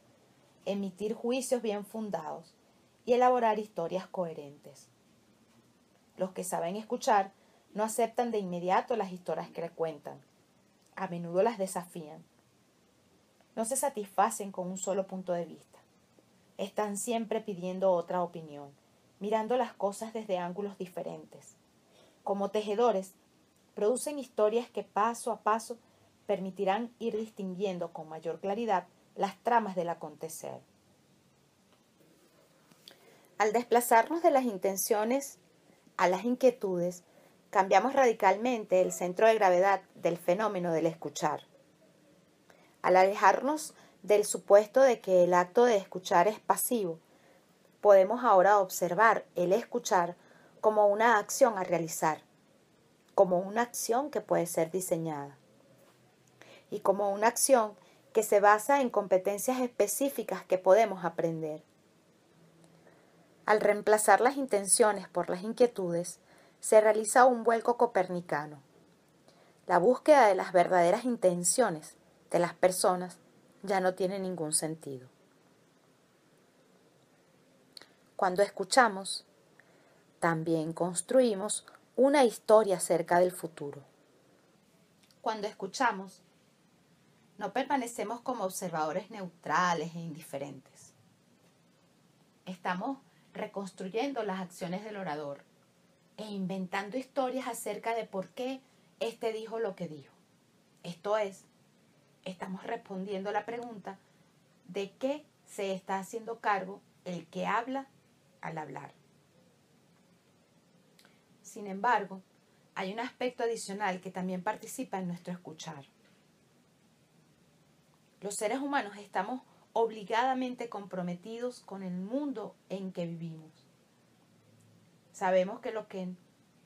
emitir juicios bien fundados y elaborar historias coherentes. Los que saben escuchar no aceptan de inmediato las historias que le cuentan. A menudo las desafían. No se satisfacen con un solo punto de vista. Están siempre pidiendo otra opinión, mirando las cosas desde ángulos diferentes. Como tejedores, producen historias que paso a paso permitirán ir distinguiendo con mayor claridad las tramas del acontecer. Al desplazarnos de las intenciones a las inquietudes, cambiamos radicalmente el centro de gravedad del fenómeno del escuchar. Al alejarnos del supuesto de que el acto de escuchar es pasivo, podemos ahora observar el escuchar como una acción a realizar, como una acción que puede ser diseñada y como una acción que se basa en competencias específicas que podemos aprender. Al reemplazar las intenciones por las inquietudes, se realiza un vuelco copernicano. La búsqueda de las verdaderas intenciones de las personas ya no tiene ningún sentido. Cuando escuchamos, también construimos una historia acerca del futuro. Cuando escuchamos, no permanecemos como observadores neutrales e indiferentes. Estamos reconstruyendo las acciones del orador e inventando historias acerca de por qué éste dijo lo que dijo. Esto es, estamos respondiendo la pregunta de qué se está haciendo cargo el que habla al hablar. Sin embargo, hay un aspecto adicional que también participa en nuestro escuchar. Los seres humanos estamos obligadamente comprometidos con el mundo en que vivimos. Sabemos que lo que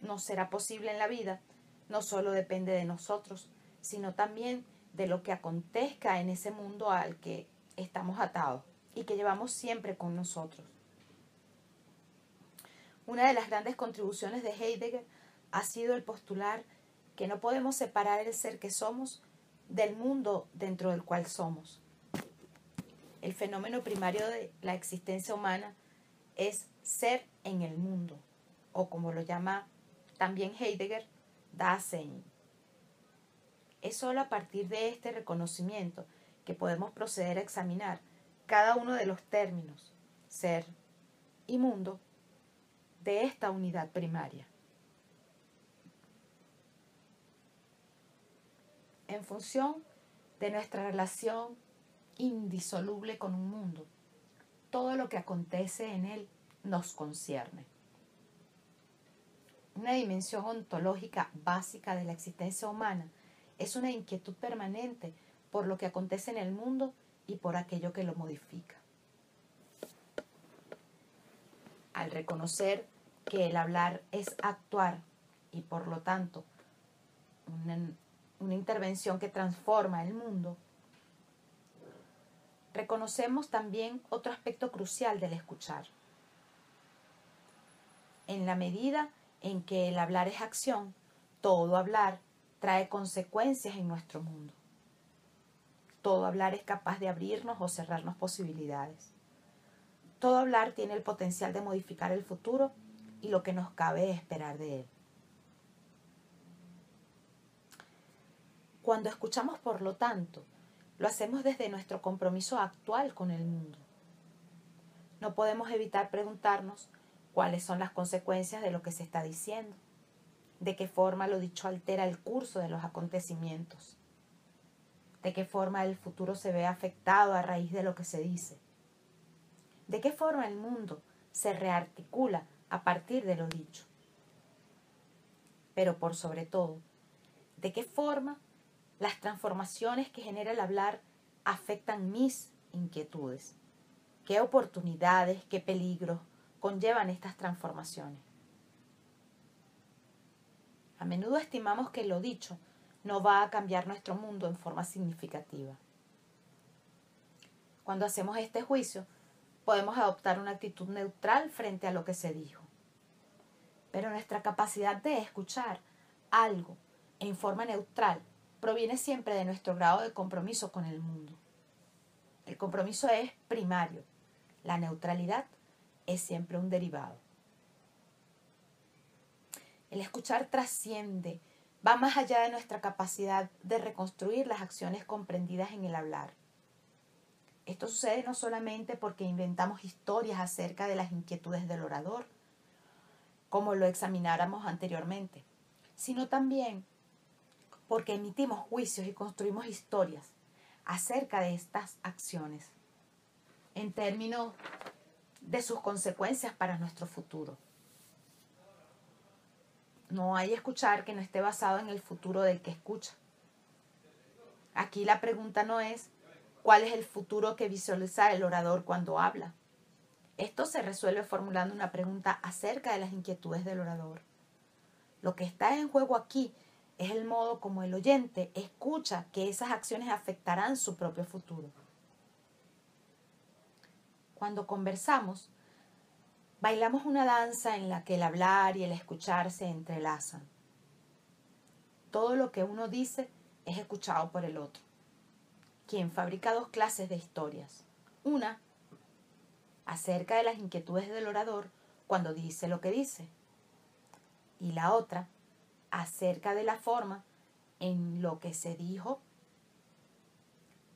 nos será posible en la vida no solo depende de nosotros, sino también de lo que acontezca en ese mundo al que estamos atados y que llevamos siempre con nosotros. Una de las grandes contribuciones de Heidegger ha sido el postular que no podemos separar el ser que somos del mundo dentro del cual somos. El fenómeno primario de la existencia humana es ser en el mundo, o como lo llama también Heidegger, Dasein. Es solo a partir de este reconocimiento que podemos proceder a examinar cada uno de los términos, ser y mundo, de esta unidad primaria. En función de nuestra relación indisoluble con un mundo, todo lo que acontece en él nos concierne. Una dimensión ontológica básica de la existencia humana es una inquietud permanente por lo que acontece en el mundo y por aquello que lo modifica. Al reconocer que el hablar es actuar y por lo tanto una, intervención que transforma el mundo, reconocemos también otro aspecto crucial del escuchar. En la medida en que el hablar es acción, todo hablar trae consecuencias en nuestro mundo. Todo hablar es capaz de abrirnos o cerrarnos posibilidades. Todo hablar tiene el potencial de modificar el futuro y lo que nos cabe esperar de él. Cuando escuchamos, por lo tanto, lo hacemos desde nuestro compromiso actual con el mundo. No podemos evitar preguntarnos cuáles son las consecuencias de lo que se está diciendo, de qué forma lo dicho altera el curso de los acontecimientos, de qué forma el futuro se ve afectado a raíz de lo que se dice, de qué forma el mundo se rearticula a partir de lo dicho, pero por sobre todo, de qué forma las transformaciones que genera el hablar afectan mis inquietudes, qué oportunidades, qué peligros, conllevan estas transformaciones. A menudo estimamos que lo dicho no va a cambiar nuestro mundo en forma significativa. Cuando hacemos este juicio, podemos adoptar una actitud neutral frente a lo que se dijo. Pero nuestra capacidad de escuchar algo en forma neutral proviene siempre de nuestro grado de compromiso con el mundo. El compromiso es primario, la neutralidad es siempre un derivado. El escuchar trasciende, va más allá de nuestra capacidad de reconstruir las acciones comprendidas en el hablar. Esto sucede no solamente porque inventamos historias acerca de las inquietudes del orador, como lo examináramos anteriormente, sino también porque emitimos juicios y construimos historias acerca de estas acciones en términos de sus consecuencias para nuestro futuro. No hay escuchar que no esté basado en el futuro del que escucha. Aquí la pregunta no es cuál es el futuro que visualiza el orador cuando habla. Esto se resuelve formulando una pregunta acerca de las inquietudes del orador. Lo que está en juego aquí es el modo como el oyente escucha que esas acciones afectarán su propio futuro. Cuando conversamos, bailamos una danza en la que el hablar y el escuchar se entrelazan. Todo lo que uno dice es escuchado por el otro, quien fabrica dos clases de historias. Una acerca de las inquietudes del orador cuando dice lo que dice. Y la otra acerca de la forma en lo que se dijo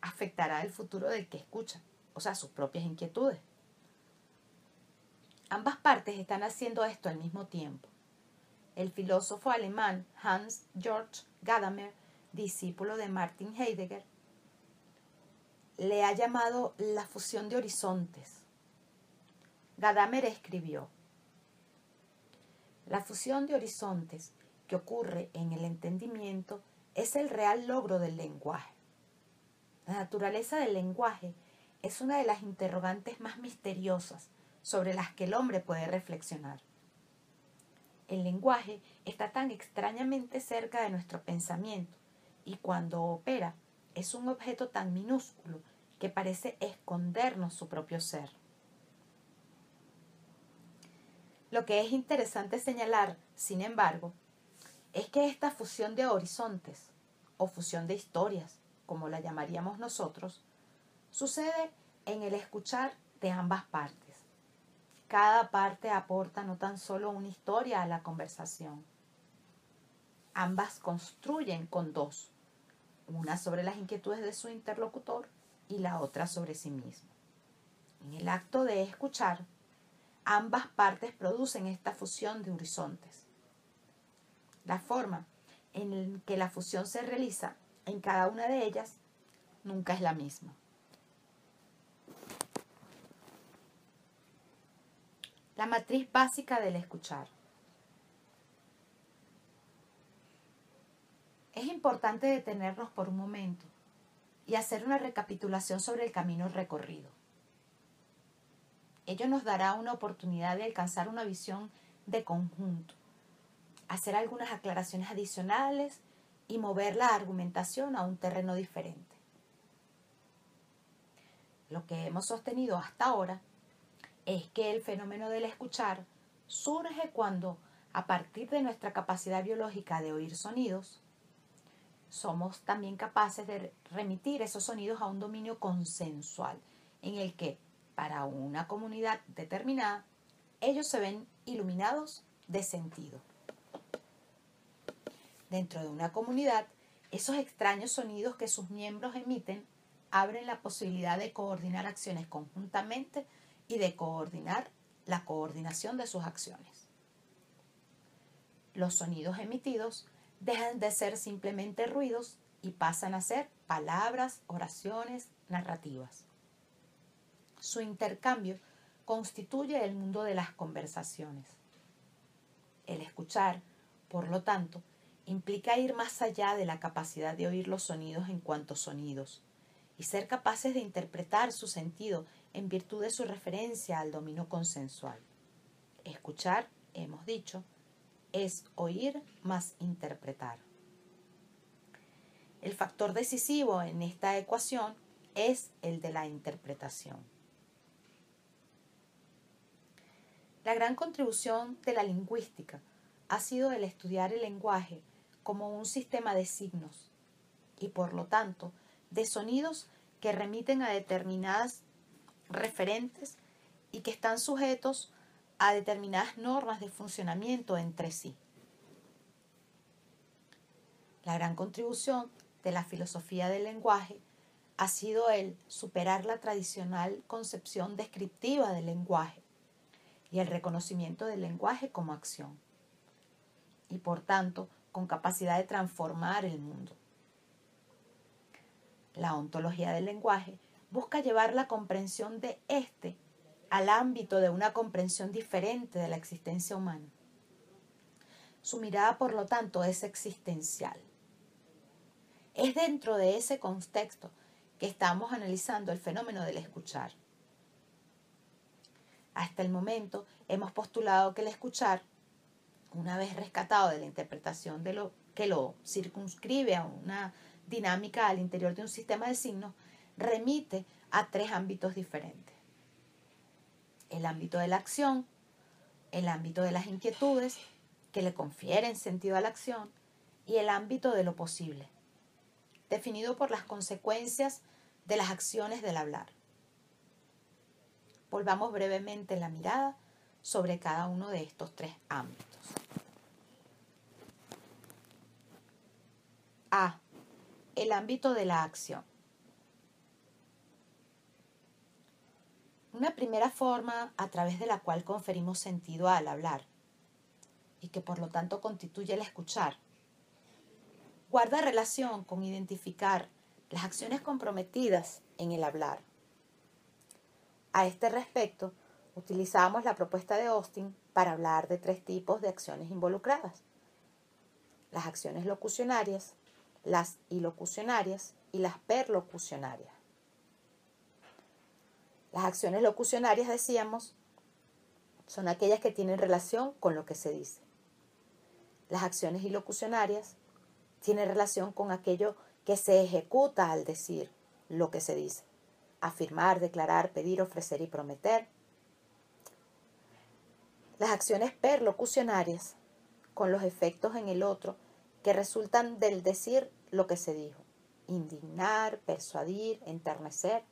afectará el futuro del que escucha o sea, sus propias inquietudes. Ambas partes están haciendo esto al mismo tiempo. El filósofo alemán Hans Georg Gadamer, discípulo de Martin Heidegger, le ha llamado la fusión de horizontes. Gadamer escribió, la fusión de horizontes que ocurre en el entendimiento es el real logro del lenguaje. La naturaleza del lenguaje es una de las interrogantes más misteriosas sobre las que el hombre puede reflexionar. El lenguaje está tan extrañamente cerca de nuestro pensamiento y cuando opera es un objeto tan minúsculo que parece escondernos su propio ser. Lo que es interesante señalar, sin embargo, es que esta fusión de horizontes, o fusión de historias, como la llamaríamos nosotros, Sucede en el escuchar de ambas partes. Cada parte aporta no tan solo una historia a la conversación. Ambas construyen con dos, una sobre las inquietudes de su interlocutor y la otra sobre sí mismo. En el acto de escuchar, ambas partes producen esta fusión de horizontes. La forma en que la fusión se realiza en cada una de ellas nunca es la misma. La matriz básica del escuchar. Es importante detenernos por un momento y hacer una recapitulación sobre el camino recorrido. Ello nos dará una oportunidad de alcanzar una visión de conjunto, hacer algunas aclaraciones adicionales y mover la argumentación a un terreno diferente. Lo que hemos sostenido hasta ahora es que el fenómeno del escuchar surge cuando, a partir de nuestra capacidad biológica de oír sonidos, somos también capaces de remitir esos sonidos a un dominio consensual, en el que, para una comunidad determinada, ellos se ven iluminados de sentido. Dentro de una comunidad, esos extraños sonidos que sus miembros emiten abren la posibilidad de coordinar acciones conjuntamente y de coordinar la coordinación de sus acciones. Los sonidos emitidos dejan de ser simplemente ruidos y pasan a ser palabras, oraciones, narrativas. Su intercambio constituye el mundo de las conversaciones. El escuchar, por lo tanto, implica ir más allá de la capacidad de oír los sonidos en cuanto sonidos y ser capaces de interpretar su sentido en virtud de su referencia al dominio consensual. Escuchar, hemos dicho, es oír más interpretar. El factor decisivo en esta ecuación es el de la interpretación. La gran contribución de la lingüística ha sido el estudiar el lenguaje como un sistema de signos y por lo tanto de sonidos que remiten a determinadas referentes y que están sujetos a determinadas normas de funcionamiento entre sí. La gran contribución de la filosofía del lenguaje ha sido el superar la tradicional concepción descriptiva del lenguaje y el reconocimiento del lenguaje como acción, y por tanto con capacidad de transformar el mundo. La ontología del lenguaje busca llevar la comprensión de éste al ámbito de una comprensión diferente de la existencia humana. Su mirada, por lo tanto, es existencial. Es dentro de ese contexto que estamos analizando el fenómeno del escuchar. Hasta el momento hemos postulado que el escuchar, una vez rescatado de la interpretación de lo que lo circunscribe a una dinámica al interior de un sistema de signos, remite a tres ámbitos diferentes el ámbito de la acción, el ámbito de las inquietudes que le confieren sentido a la acción y el ámbito de lo posible, definido por las consecuencias de las acciones del hablar. Volvamos brevemente la mirada sobre cada uno de estos tres ámbitos. A. El ámbito de la acción. Una primera forma a través de la cual conferimos sentido al hablar y que por lo tanto constituye el escuchar. Guarda relación con identificar las acciones comprometidas en el hablar. A este respecto, utilizamos la propuesta de Austin para hablar de tres tipos de acciones involucradas. Las acciones locucionarias, las ilocucionarias y las perlocucionarias. Las acciones locucionarias, decíamos, son aquellas que tienen relación con lo que se dice. Las acciones ilocucionarias tienen relación con aquello que se ejecuta al decir lo que se dice. Afirmar, declarar, pedir, ofrecer y prometer. Las acciones perlocucionarias con los efectos en el otro que resultan del decir lo que se dijo. Indignar, persuadir, enternecer,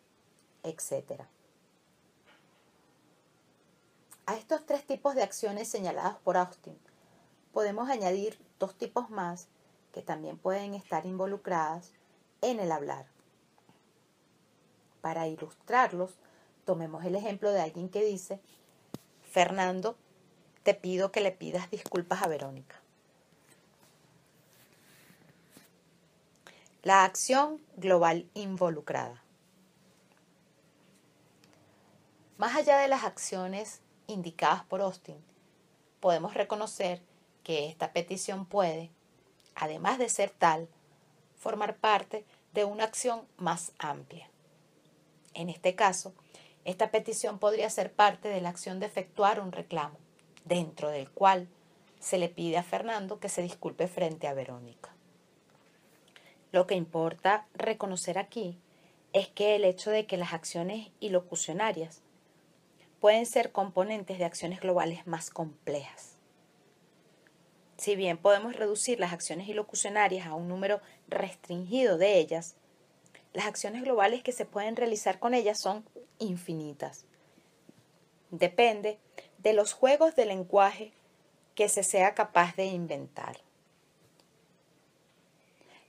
etc. A estos tres tipos de acciones señaladas por Austin, podemos añadir dos tipos más que también pueden estar involucradas en el hablar. Para ilustrarlos, tomemos el ejemplo de alguien que dice, Fernando, te pido que le pidas disculpas a Verónica. La acción global involucrada. Más allá de las acciones indicadas por Austin, podemos reconocer que esta petición puede, además de ser tal, formar parte de una acción más amplia. En este caso, esta petición podría ser parte de la acción de efectuar un reclamo, dentro del cual se le pide a Fernando que se disculpe frente a Verónica. Lo que importa reconocer aquí es que el hecho de que las acciones ilocucionarias pueden ser componentes de acciones globales más complejas. Si bien podemos reducir las acciones ilocucionarias a un número restringido de ellas, las acciones globales que se pueden realizar con ellas son infinitas. Depende de los juegos de lenguaje que se sea capaz de inventar.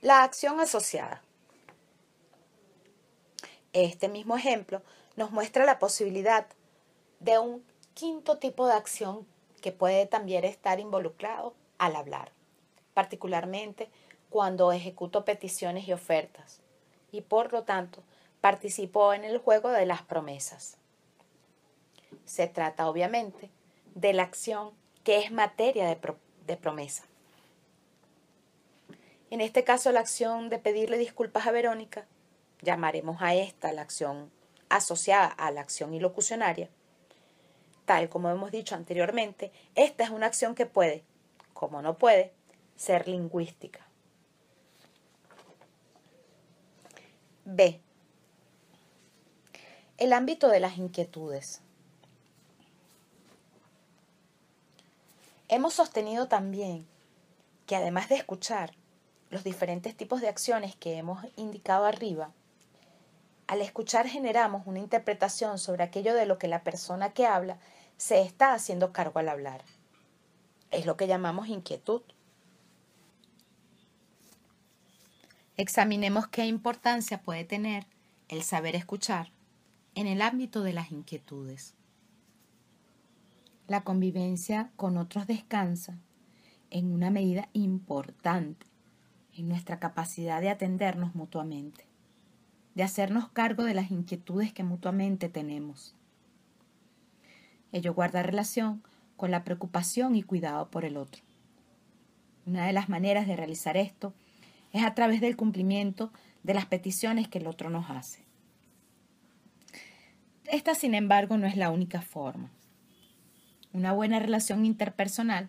La acción asociada. Este mismo ejemplo nos muestra la posibilidad de un quinto tipo de acción que puede también estar involucrado al hablar, particularmente cuando ejecuto peticiones y ofertas, y por lo tanto participo en el juego de las promesas. Se trata obviamente de la acción que es materia de, de promesa. En este caso, la acción de pedirle disculpas a Verónica, llamaremos a esta la acción asociada a la acción ilocucionaria, tal como hemos dicho anteriormente, esta es una acción que puede, como no puede, ser lingüística. B. El ámbito de las inquietudes. Hemos sostenido también que además de escuchar los diferentes tipos de acciones que hemos indicado arriba, al escuchar generamos una interpretación sobre aquello de lo que la persona que habla se está haciendo cargo al hablar. Es lo que llamamos inquietud. Examinemos qué importancia puede tener el saber escuchar en el ámbito de las inquietudes. La convivencia con otros descansa en una medida importante en nuestra capacidad de atendernos mutuamente, de hacernos cargo de las inquietudes que mutuamente tenemos. Ello guarda relación con la preocupación y cuidado por el otro. Una de las maneras de realizar esto es a través del cumplimiento de las peticiones que el otro nos hace. Esta, sin embargo, no es la única forma. Una buena relación interpersonal,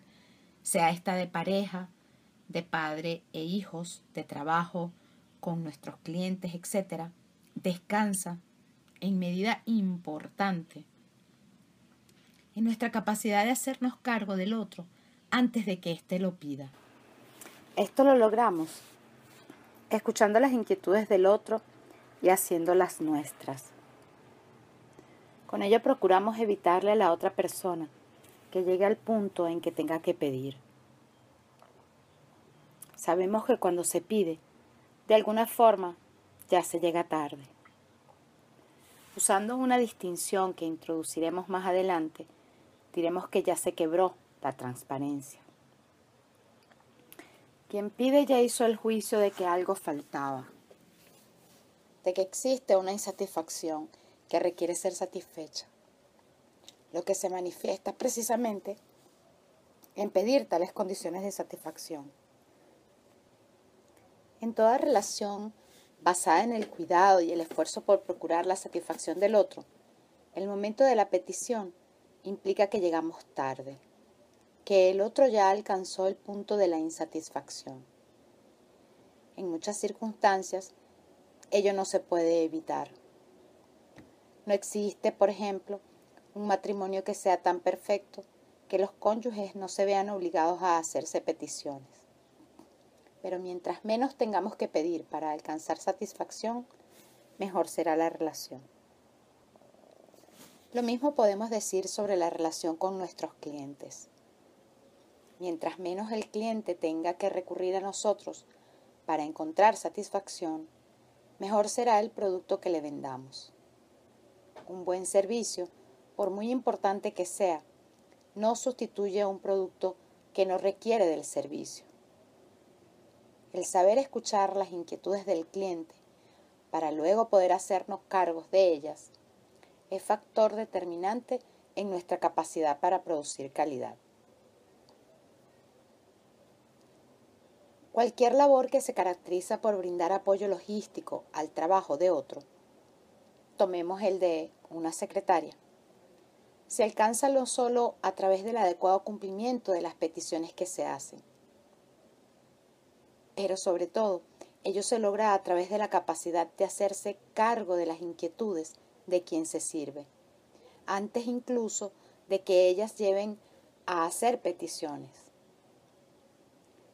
sea esta de pareja, de padre e hijos, de trabajo, con nuestros clientes, etc., descansa en medida importante en nuestra capacidad de hacernos cargo del otro antes de que éste lo pida. Esto lo logramos escuchando las inquietudes del otro y haciéndolas nuestras. Con ello procuramos evitarle a la otra persona que llegue al punto en que tenga que pedir. Sabemos que cuando se pide, de alguna forma, ya se llega tarde. Usando una distinción que introduciremos más adelante, diremos que ya se quebró la transparencia. Quien pide ya hizo el juicio de que algo faltaba, de que existe una insatisfacción que requiere ser satisfecha. Lo que se manifiesta precisamente en pedir tales condiciones de satisfacción. En toda relación basada en el cuidado y el esfuerzo por procurar la satisfacción del otro, el momento de la petición implica que llegamos tarde que el otro ya alcanzó el punto de la insatisfacción. En muchas circunstancias, ello no se puede evitar. No existe, por ejemplo, un matrimonio que sea tan perfecto que los cónyuges no se vean obligados a hacerse peticiones. Pero mientras menos tengamos que pedir para alcanzar satisfacción, mejor será la relación. Lo mismo podemos decir sobre la relación con nuestros clientes. Mientras menos el cliente tenga que recurrir a nosotros para encontrar satisfacción, mejor será el producto que le vendamos. Un buen servicio, por muy importante que sea, no sustituye a un producto que no requiere del servicio. El saber escuchar las inquietudes del cliente para luego poder hacernos cargos de ellas es factor determinante en nuestra capacidad para producir calidad. Cualquier labor que se caracteriza por brindar apoyo logístico al trabajo de otro, tomemos el de una secretaria, se alcanza no solo a través del adecuado cumplimiento de las peticiones que se hacen, pero sobre todo, ello se logra a través de la capacidad de hacerse cargo de las inquietudes de quien se sirve, antes incluso de que ellas lleven a hacer peticiones.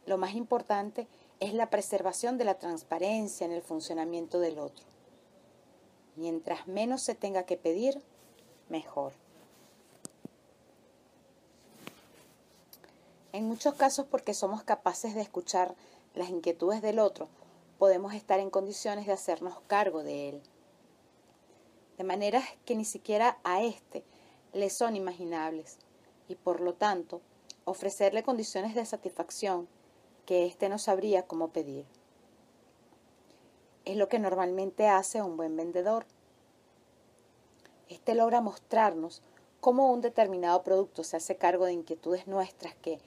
Lo más importante es la preservación de la transparencia en el funcionamiento del otro. Mientras menos se tenga que pedir, mejor. En muchos casos porque somos capaces de escuchar las inquietudes del otro, podemos estar en condiciones de hacernos cargo de él. De manera que ni siquiera a éste le son imaginables y por lo tanto ofrecerle condiciones de satisfacción que éste no sabría cómo pedir. Es lo que normalmente hace un buen vendedor. Este logra mostrarnos cómo un determinado producto se hace cargo de inquietudes nuestras que,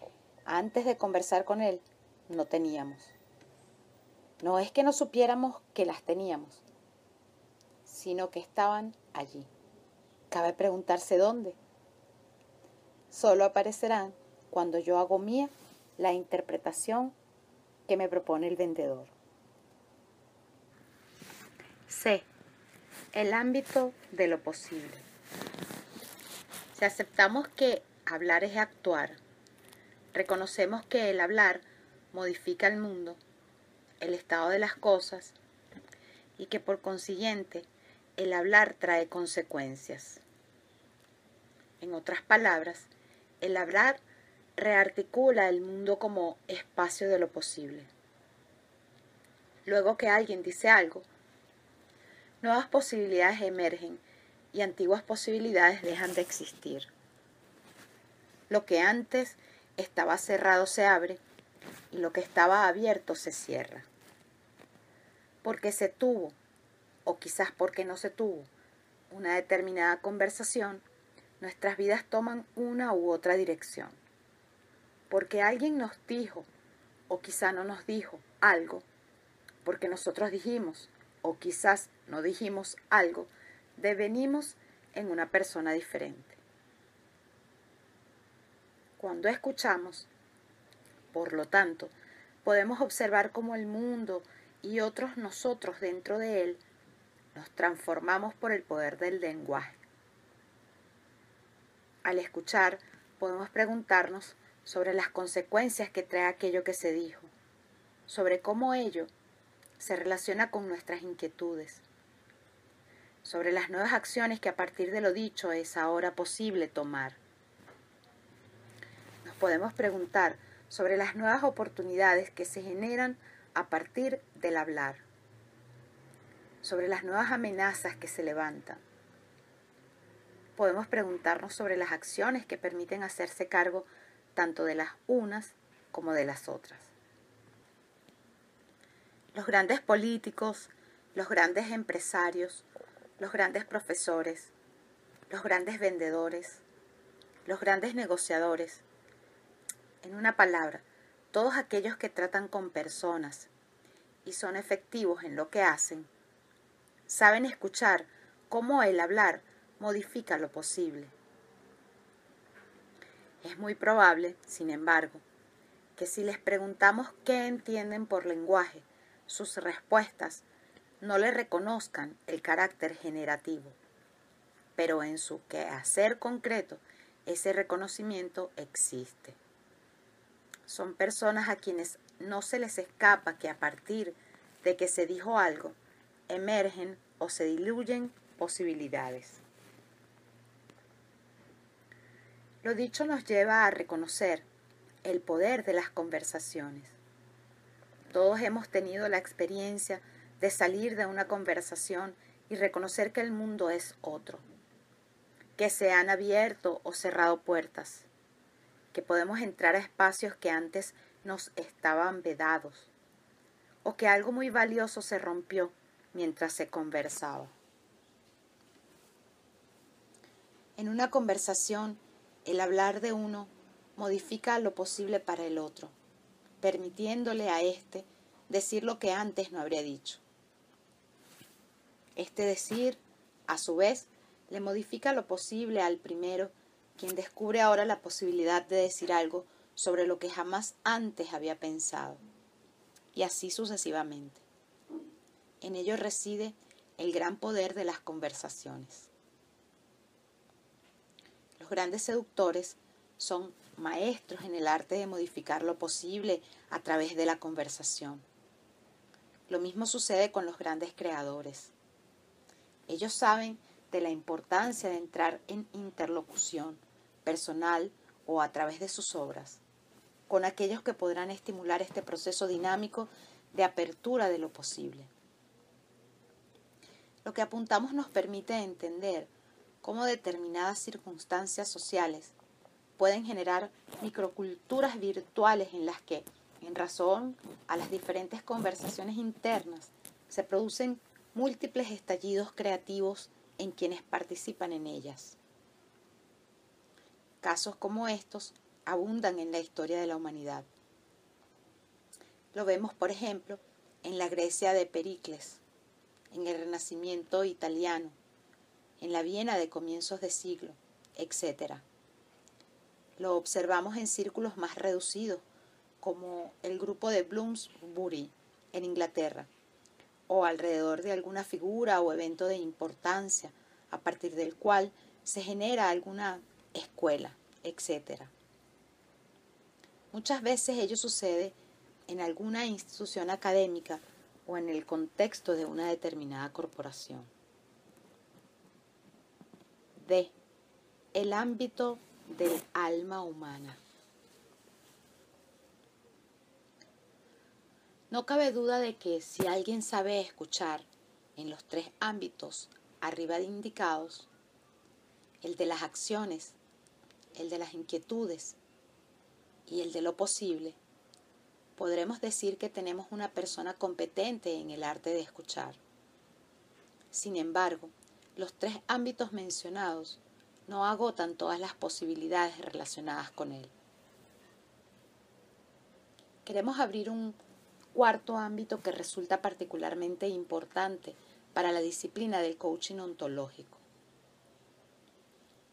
antes de conversar con él, no teníamos. No es que no supiéramos que las teníamos, sino que estaban allí. Cabe preguntarse dónde. Solo aparecerán cuando yo hago mía la interpretación que me propone el vendedor. C. El ámbito de lo posible. Si aceptamos que hablar es actuar, reconocemos que el hablar modifica el mundo, el estado de las cosas, y que por consiguiente el hablar trae consecuencias. En otras palabras, el hablar rearticula el mundo como espacio de lo posible. Luego que alguien dice algo, nuevas posibilidades emergen y antiguas posibilidades dejan de existir. Lo que antes estaba cerrado se abre y lo que estaba abierto se cierra. Porque se tuvo, o quizás porque no se tuvo, una determinada conversación, nuestras vidas toman una u otra dirección. Porque alguien nos dijo, o quizás no nos dijo, algo, porque nosotros dijimos, o quizás no dijimos algo, devenimos en una persona diferente cuando escuchamos. Por lo tanto, podemos observar cómo el mundo y otros nosotros dentro de él nos transformamos por el poder del lenguaje. Al escuchar, podemos preguntarnos sobre las consecuencias que trae aquello que se dijo, sobre cómo ello se relaciona con nuestras inquietudes, sobre las nuevas acciones que a partir de lo dicho es ahora posible tomar podemos preguntar sobre las nuevas oportunidades que se generan a partir del hablar, sobre las nuevas amenazas que se levantan. Podemos preguntarnos sobre las acciones que permiten hacerse cargo tanto de las unas como de las otras. Los grandes políticos, los grandes empresarios, los grandes profesores, los grandes vendedores, los grandes negociadores, en una palabra, todos aquellos que tratan con personas y son efectivos en lo que hacen, saben escuchar cómo el hablar modifica lo posible. Es muy probable, sin embargo, que si les preguntamos qué entienden por lenguaje, sus respuestas no le reconozcan el carácter generativo, pero en su quehacer concreto ese reconocimiento existe. Son personas a quienes no se les escapa que a partir de que se dijo algo, emergen o se diluyen posibilidades. Lo dicho nos lleva a reconocer el poder de las conversaciones. Todos hemos tenido la experiencia de salir de una conversación y reconocer que el mundo es otro, que se han abierto o cerrado puertas, que podemos entrar a espacios que antes nos estaban vedados, o que algo muy valioso se rompió mientras se conversaba. En una conversación, el hablar de uno modifica lo posible para el otro, permitiéndole a éste decir lo que antes no habría dicho. Este decir, a su vez, le modifica lo posible al primero, quien descubre ahora la posibilidad de decir algo sobre lo que jamás antes había pensado, y así sucesivamente. En ello reside el gran poder de las conversaciones. Los grandes seductores son maestros en el arte de modificar lo posible a través de la conversación. Lo mismo sucede con los grandes creadores. Ellos saben de la importancia de entrar en interlocución personal o a través de sus obras con aquellos que podrán estimular este proceso dinámico de apertura de lo posible. Lo que apuntamos nos permite entender cómo determinadas circunstancias sociales pueden generar microculturas virtuales en las que, en razón a las diferentes conversaciones internas, se producen múltiples estallidos creativos en quienes participan en ellas. Casos como estos abundan en la historia de la humanidad. Lo vemos, por ejemplo, en la Grecia de Pericles, en el Renacimiento italiano, en la Viena de comienzos de siglo, etc. Lo observamos en círculos más reducidos, como el grupo de Bloomsbury en Inglaterra, o alrededor de alguna figura o evento de importancia, a partir del cual se genera alguna escuela, etc. Muchas veces ello sucede en alguna institución académica o en el contexto de una determinada corporación. D. El ámbito del alma humana. No cabe duda de que si alguien sabe escuchar en los tres ámbitos arriba indicados, el de las acciones, el de las inquietudes y el de lo posible, podremos decir que tenemos una persona competente en el arte de escuchar. Sin embargo, los tres ámbitos mencionados no agotan todas las posibilidades relacionadas con él. Queremos abrir un cuarto ámbito que resulta particularmente importante para la disciplina del coaching ontológico,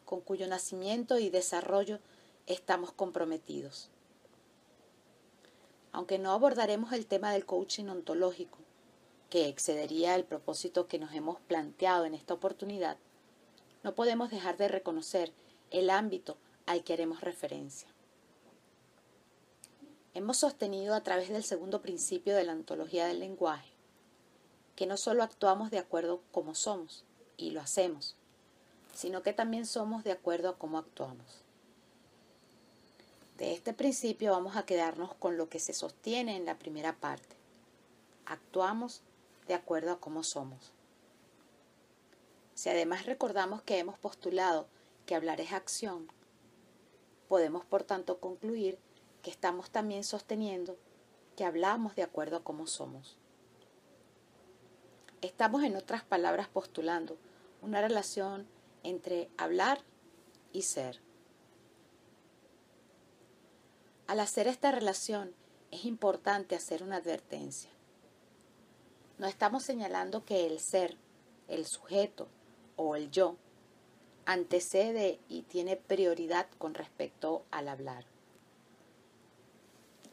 con cuyo nacimiento y desarrollo estamos comprometidos. Aunque no abordaremos el tema del coaching ontológico, que excedería el propósito que nos hemos planteado en esta oportunidad, no podemos dejar de reconocer el ámbito al que haremos referencia. Hemos sostenido a través del segundo principio de la ontología del lenguaje que no solo actuamos de acuerdo como somos, y lo hacemos, sino que también somos de acuerdo a cómo actuamos. De este principio vamos a quedarnos con lo que se sostiene en la primera parte. Actuamos de acuerdo a cómo somos. Si además recordamos que hemos postulado que hablar es acción, podemos por tanto concluir que estamos también sosteniendo que hablamos de acuerdo a cómo somos. Estamos en otras palabras postulando una relación entre hablar y ser. Al hacer esta relación es importante hacer una advertencia. No estamos señalando que el ser, el sujeto, o el yo antecede y tiene prioridad con respecto al hablar.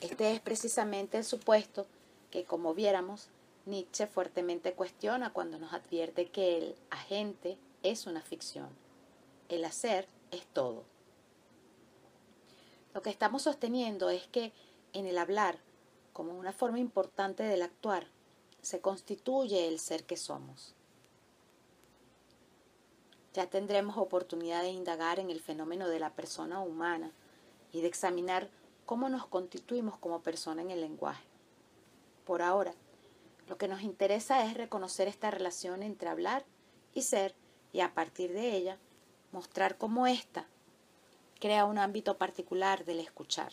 Este es precisamente el supuesto que, como viéramos, Nietzsche fuertemente cuestiona cuando nos advierte que el agente es una ficción. El hacer es todo. Lo que estamos sosteniendo es que en el hablar, como una forma importante del actuar, se constituye el ser que somos. Ya tendremos oportunidad de indagar en el fenómeno de la persona humana y de examinar cómo nos constituimos como persona en el lenguaje. Por ahora, Lo que nos interesa es reconocer esta relación entre hablar y ser y a partir de ella mostrar cómo ésta crea un ámbito particular del escuchar.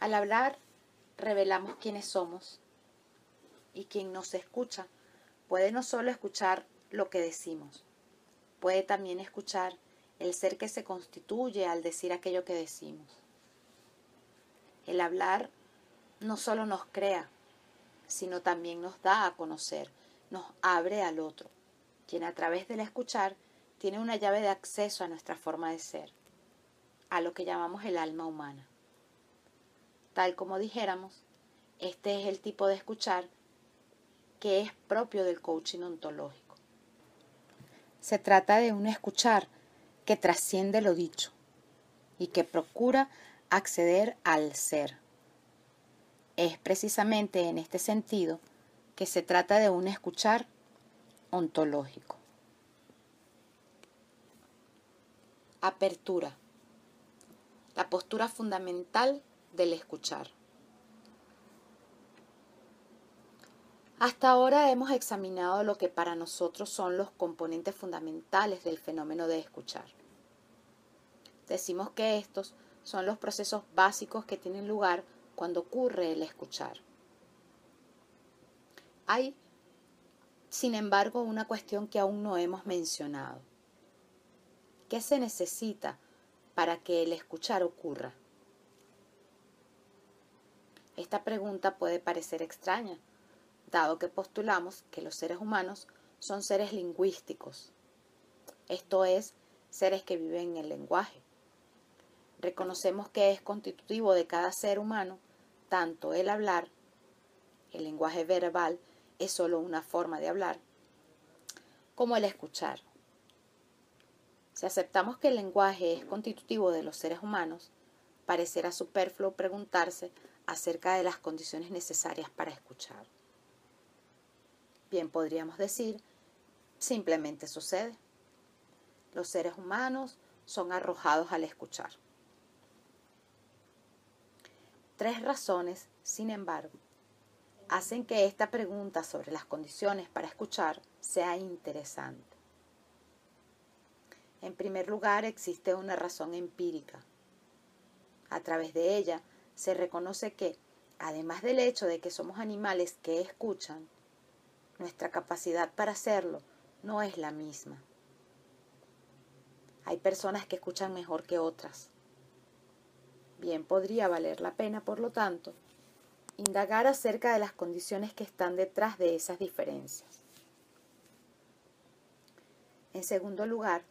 Al hablar revelamos quiénes somos y quien nos escucha puede no solo escuchar lo que decimos, puede también escuchar el ser que se constituye al decir aquello que decimos. El hablar no solo nos crea, sino también nos da a conocer, nos abre al otro, quien a través del escuchar tiene una llave de acceso a nuestra forma de ser, a lo que llamamos el alma humana. Tal como dijéramos, este es el tipo de escuchar que es propio del coaching ontológico. Se trata de un escuchar que trasciende lo dicho y que procura acceder al ser. Es precisamente en este sentido que se trata de un escuchar ontológico. Apertura. La postura fundamental del escuchar. Hasta ahora hemos examinado lo que para nosotros son los componentes fundamentales del fenómeno de escuchar. Decimos que estos son los procesos básicos que tienen lugar cuando ocurre el escuchar. Hay, sin embargo, una cuestión que aún no hemos mencionado. ¿Qué se necesita para que el escuchar ocurra? Esta pregunta puede parecer extraña, dado que postulamos que los seres humanos son seres lingüísticos, esto es, seres que viven en el lenguaje. Reconocemos que es constitutivo de cada ser humano tanto el hablar, el lenguaje verbal es solo una forma de hablar, como el escuchar. Si aceptamos que el lenguaje es constitutivo de los seres humanos, parecerá superfluo preguntarse acerca de las condiciones necesarias para escuchar. Bien podríamos decir, simplemente sucede. Los seres humanos son arrojados al escuchar. Tres razones, sin embargo, hacen que esta pregunta sobre las condiciones para escuchar sea interesante. En primer lugar, existe una razón empírica. A través de ella se reconoce que, además del hecho de que somos animales que escuchan, nuestra capacidad para hacerlo no es la misma. Hay personas que escuchan mejor que otras. Bien podría valer la pena, por lo tanto, indagar acerca de las condiciones que están detrás de esas diferencias. En segundo lugar,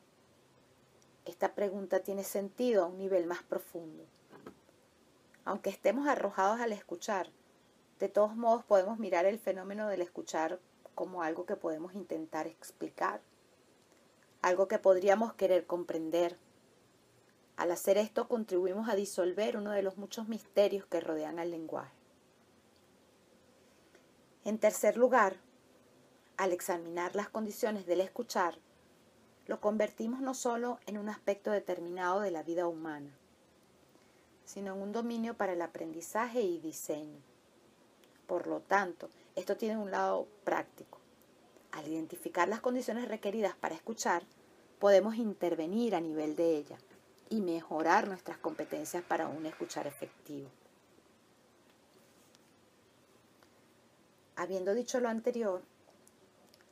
esta pregunta tiene sentido a un nivel más profundo. Aunque estemos arrojados al escuchar, de todos modos podemos mirar el fenómeno del escuchar como algo que podemos intentar explicar, algo que podríamos querer comprender. Al hacer esto contribuimos a disolver uno de los muchos misterios que rodean al lenguaje. En tercer lugar, al examinar las condiciones del escuchar, lo convertimos no solo en un aspecto determinado de la vida humana, sino en un dominio para el aprendizaje y diseño. Por lo tanto, esto tiene un lado práctico. Al identificar las condiciones requeridas para escuchar, podemos intervenir a nivel de ella y mejorar nuestras competencias para un escuchar efectivo. Habiendo dicho lo anterior,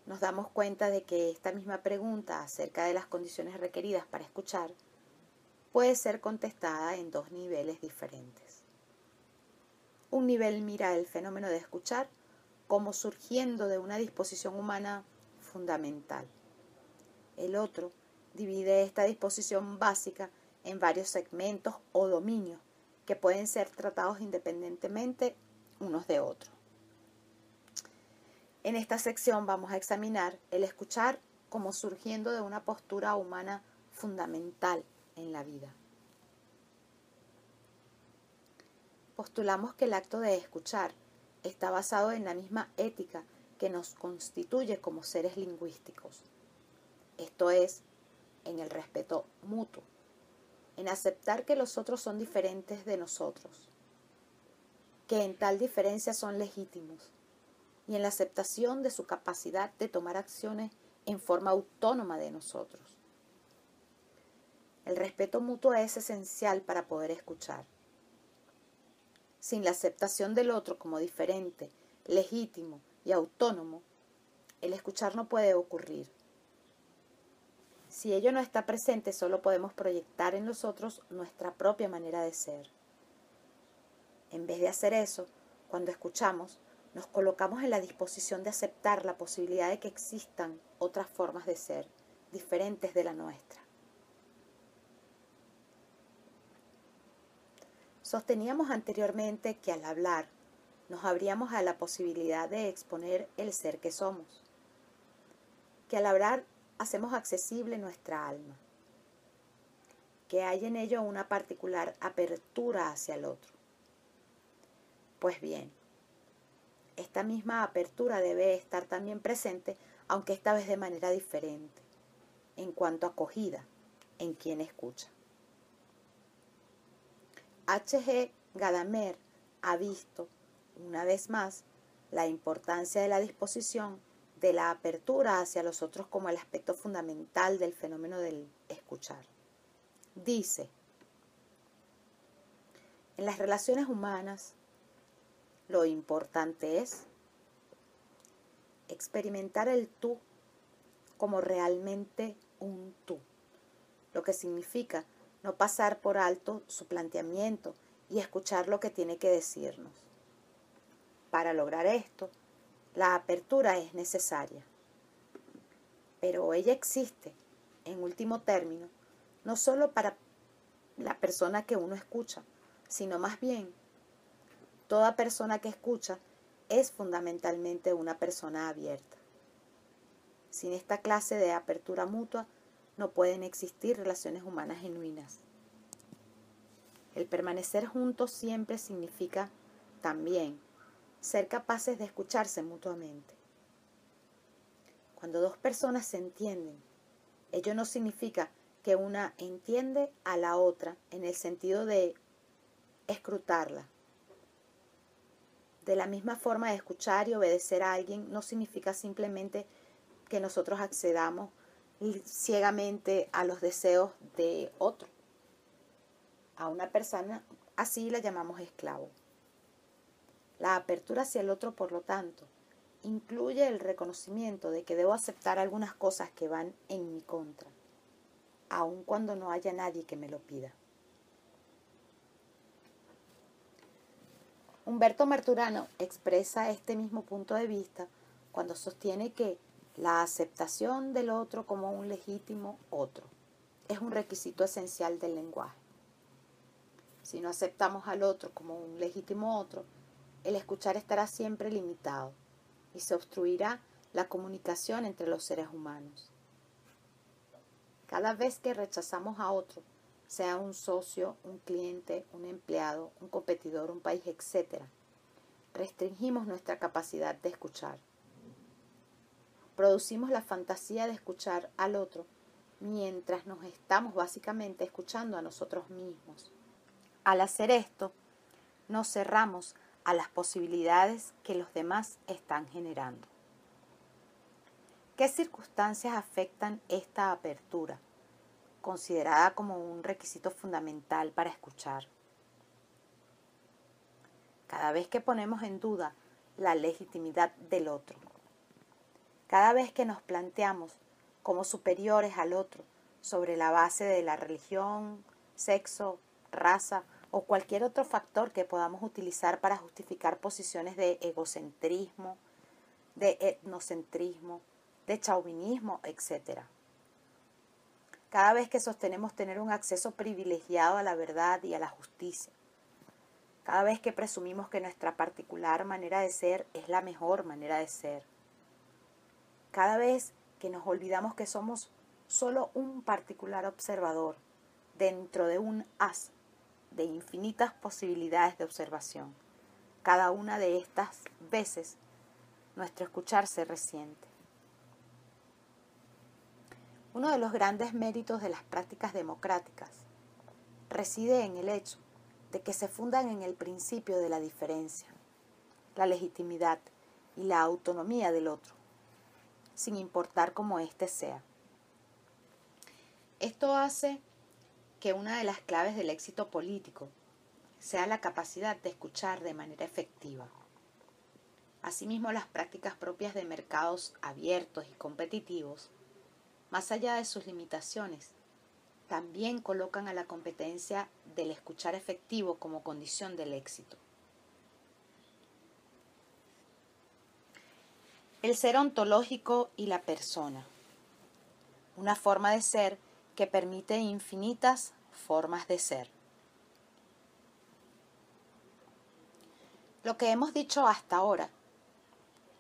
nos damos cuenta de que esta misma pregunta acerca de las condiciones requeridas para escuchar puede ser contestada en dos niveles diferentes. Un nivel mira el fenómeno de escuchar como surgiendo de una disposición humana fundamental. El otro divide esta disposición básica en varios segmentos o dominios que pueden ser tratados independientemente unos de otros. En esta sección vamos a examinar el escuchar como surgiendo de una postura humana fundamental en la vida. Postulamos que el acto de escuchar está basado en la misma ética que nos constituye como seres lingüísticos. Esto es, en el respeto mutuo, en aceptar que los otros son diferentes de nosotros. que en tal diferencia son legítimos y en la aceptación de su capacidad de tomar acciones en forma autónoma de nosotros. El respeto mutuo es esencial para poder escuchar. Sin la aceptación del otro como diferente, legítimo y autónomo, el escuchar no puede ocurrir. Si ello no está presente, solo podemos proyectar en los otros nuestra propia manera de ser. En vez de hacer eso, cuando escuchamos, nos colocamos en la disposición de aceptar la posibilidad de que existan otras formas de ser, diferentes de la nuestra. Sosteníamos anteriormente que al hablar nos abríamos a la posibilidad de exponer el ser que somos, que al hablar hacemos accesible nuestra alma, que hay en ello una particular apertura hacia el otro. Pues bien, esta misma apertura debe estar también presente, aunque esta vez de manera diferente, en cuanto a acogida en quien escucha. H.G. Gadamer ha visto, una vez más, la importancia de la disposición de la apertura hacia los otros como el aspecto fundamental del fenómeno del escuchar. Dice, en las relaciones humanas, lo importante es experimentar el tú como realmente un tú, lo que significa no pasar por alto su planteamiento y escuchar lo que tiene que decirnos. Para lograr esto, la apertura es necesaria, pero ella existe, en último término, no solo para la persona que uno escucha, sino más bien Toda persona que escucha es fundamentalmente una persona abierta. Sin esta clase de apertura mutua no pueden existir relaciones humanas genuinas. El permanecer juntos siempre significa también ser capaces de escucharse mutuamente. Cuando dos personas se entienden, ello no significa que una entiende a la otra en el sentido de escrutarla, de la misma forma escuchar y obedecer a alguien no significa simplemente que nosotros accedamos ciegamente a los deseos de otro. A una persona así la llamamos esclavo. La apertura hacia el otro, por lo tanto, incluye el reconocimiento de que debo aceptar algunas cosas que van en mi contra, aun cuando no haya nadie que me lo pida. Humberto Marturano expresa este mismo punto de vista cuando sostiene que la aceptación del otro como un legítimo otro es un requisito esencial del lenguaje. Si no aceptamos al otro como un legítimo otro, el escuchar estará siempre limitado y se obstruirá la comunicación entre los seres humanos. Cada vez que rechazamos a otro, sea un socio, un cliente, un empleado, un competidor, un país, etc. Restringimos nuestra capacidad de escuchar. Producimos la fantasía de escuchar al otro mientras nos estamos básicamente escuchando a nosotros mismos. Al hacer esto, nos cerramos a las posibilidades que los demás están generando. ¿Qué circunstancias afectan esta apertura? Considerada como un requisito fundamental para escuchar. Cada vez que ponemos en duda la legitimidad del otro, cada vez que nos planteamos como superiores al otro sobre la base de la religión, sexo, raza o cualquier otro factor que podamos utilizar para justificar posiciones de egocentrismo, de etnocentrismo, de chauvinismo, etc. Cada vez que sostenemos tener un acceso privilegiado a la verdad y a la justicia. Cada vez que presumimos que nuestra particular manera de ser es la mejor manera de ser. Cada vez que nos olvidamos que somos solo un particular observador dentro de un haz de infinitas posibilidades de observación. Cada una de estas veces nuestro escuchar se resiente. Uno de los grandes méritos de las prácticas democráticas reside en el hecho de que se fundan en el principio de la diferencia, la legitimidad y la autonomía del otro, sin importar cómo éste sea. Esto hace que una de las claves del éxito político sea la capacidad de escuchar de manera efectiva. Asimismo, las prácticas propias de mercados abiertos y competitivos, más allá de sus limitaciones, también colocan a la competencia del escuchar efectivo como condición del éxito. El ser ontológico y la persona. Una forma de ser que permite infinitas formas de ser. Lo que hemos dicho hasta ahora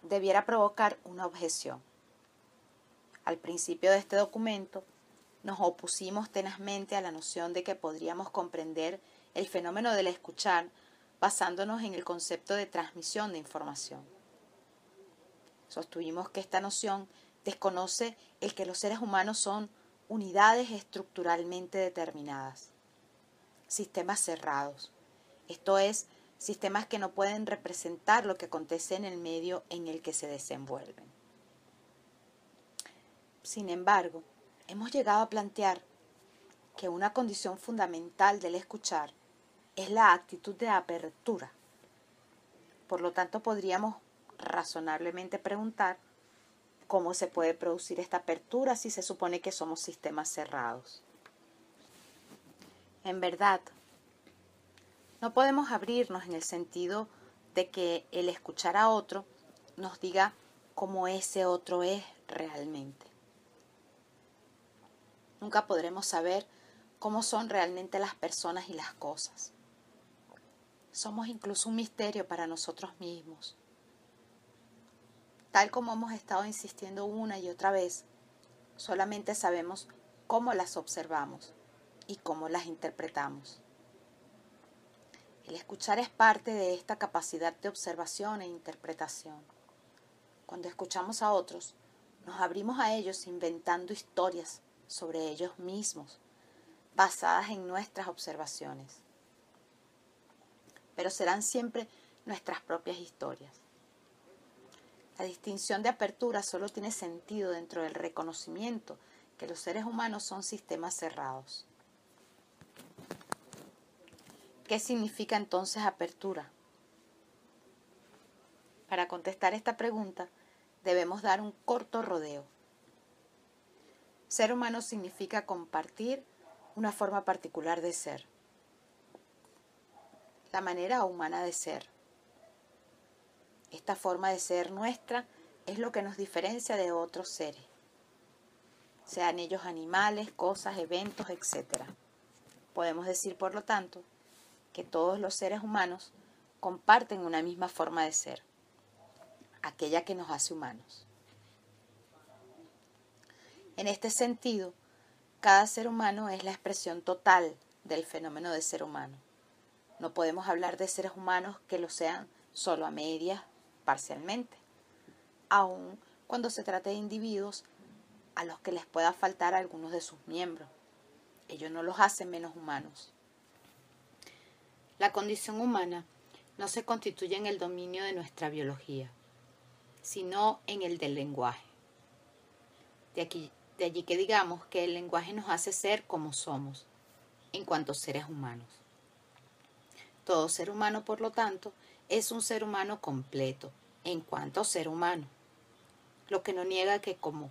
debiera provocar una objeción. Al principio de este documento nos opusimos tenazmente a la noción de que podríamos comprender el fenómeno del escuchar basándonos en el concepto de transmisión de información. Sostuvimos que esta noción desconoce el que los seres humanos son unidades estructuralmente determinadas, sistemas cerrados, esto es, sistemas que no pueden representar lo que acontece en el medio en el que se desenvuelven. Sin embargo, hemos llegado a plantear que una condición fundamental del escuchar es la actitud de apertura. Por lo tanto, podríamos razonablemente preguntar cómo se puede producir esta apertura si se supone que somos sistemas cerrados. En verdad, no podemos abrirnos en el sentido de que el escuchar a otro nos diga cómo ese otro es realmente. Nunca podremos saber cómo son realmente las personas y las cosas. Somos incluso un misterio para nosotros mismos. Tal como hemos estado insistiendo una y otra vez, solamente sabemos cómo las observamos y cómo las interpretamos. El escuchar es parte de esta capacidad de observación e interpretación. Cuando escuchamos a otros, nos abrimos a ellos inventando historias sobre ellos mismos, basadas en nuestras observaciones. Pero serán siempre nuestras propias historias. La distinción de apertura solo tiene sentido dentro del reconocimiento que los seres humanos son sistemas cerrados. ¿Qué significa entonces apertura? Para contestar esta pregunta debemos dar un corto rodeo. Ser humano significa compartir una forma particular de ser, la manera humana de ser. Esta forma de ser nuestra es lo que nos diferencia de otros seres, sean ellos animales, cosas, eventos, etc. Podemos decir, por lo tanto, que todos los seres humanos comparten una misma forma de ser, aquella que nos hace humanos. En este sentido, cada ser humano es la expresión total del fenómeno de ser humano. No podemos hablar de seres humanos que lo sean solo a medias, parcialmente, aun cuando se trate de individuos a los que les pueda faltar algunos de sus miembros. Ello no los hace menos humanos. La condición humana no se constituye en el dominio de nuestra biología, sino en el del lenguaje. De aquí de allí que digamos que el lenguaje nos hace ser como somos, en cuanto seres humanos. Todo ser humano, por lo tanto, es un ser humano completo, en cuanto ser humano. Lo que no niega que como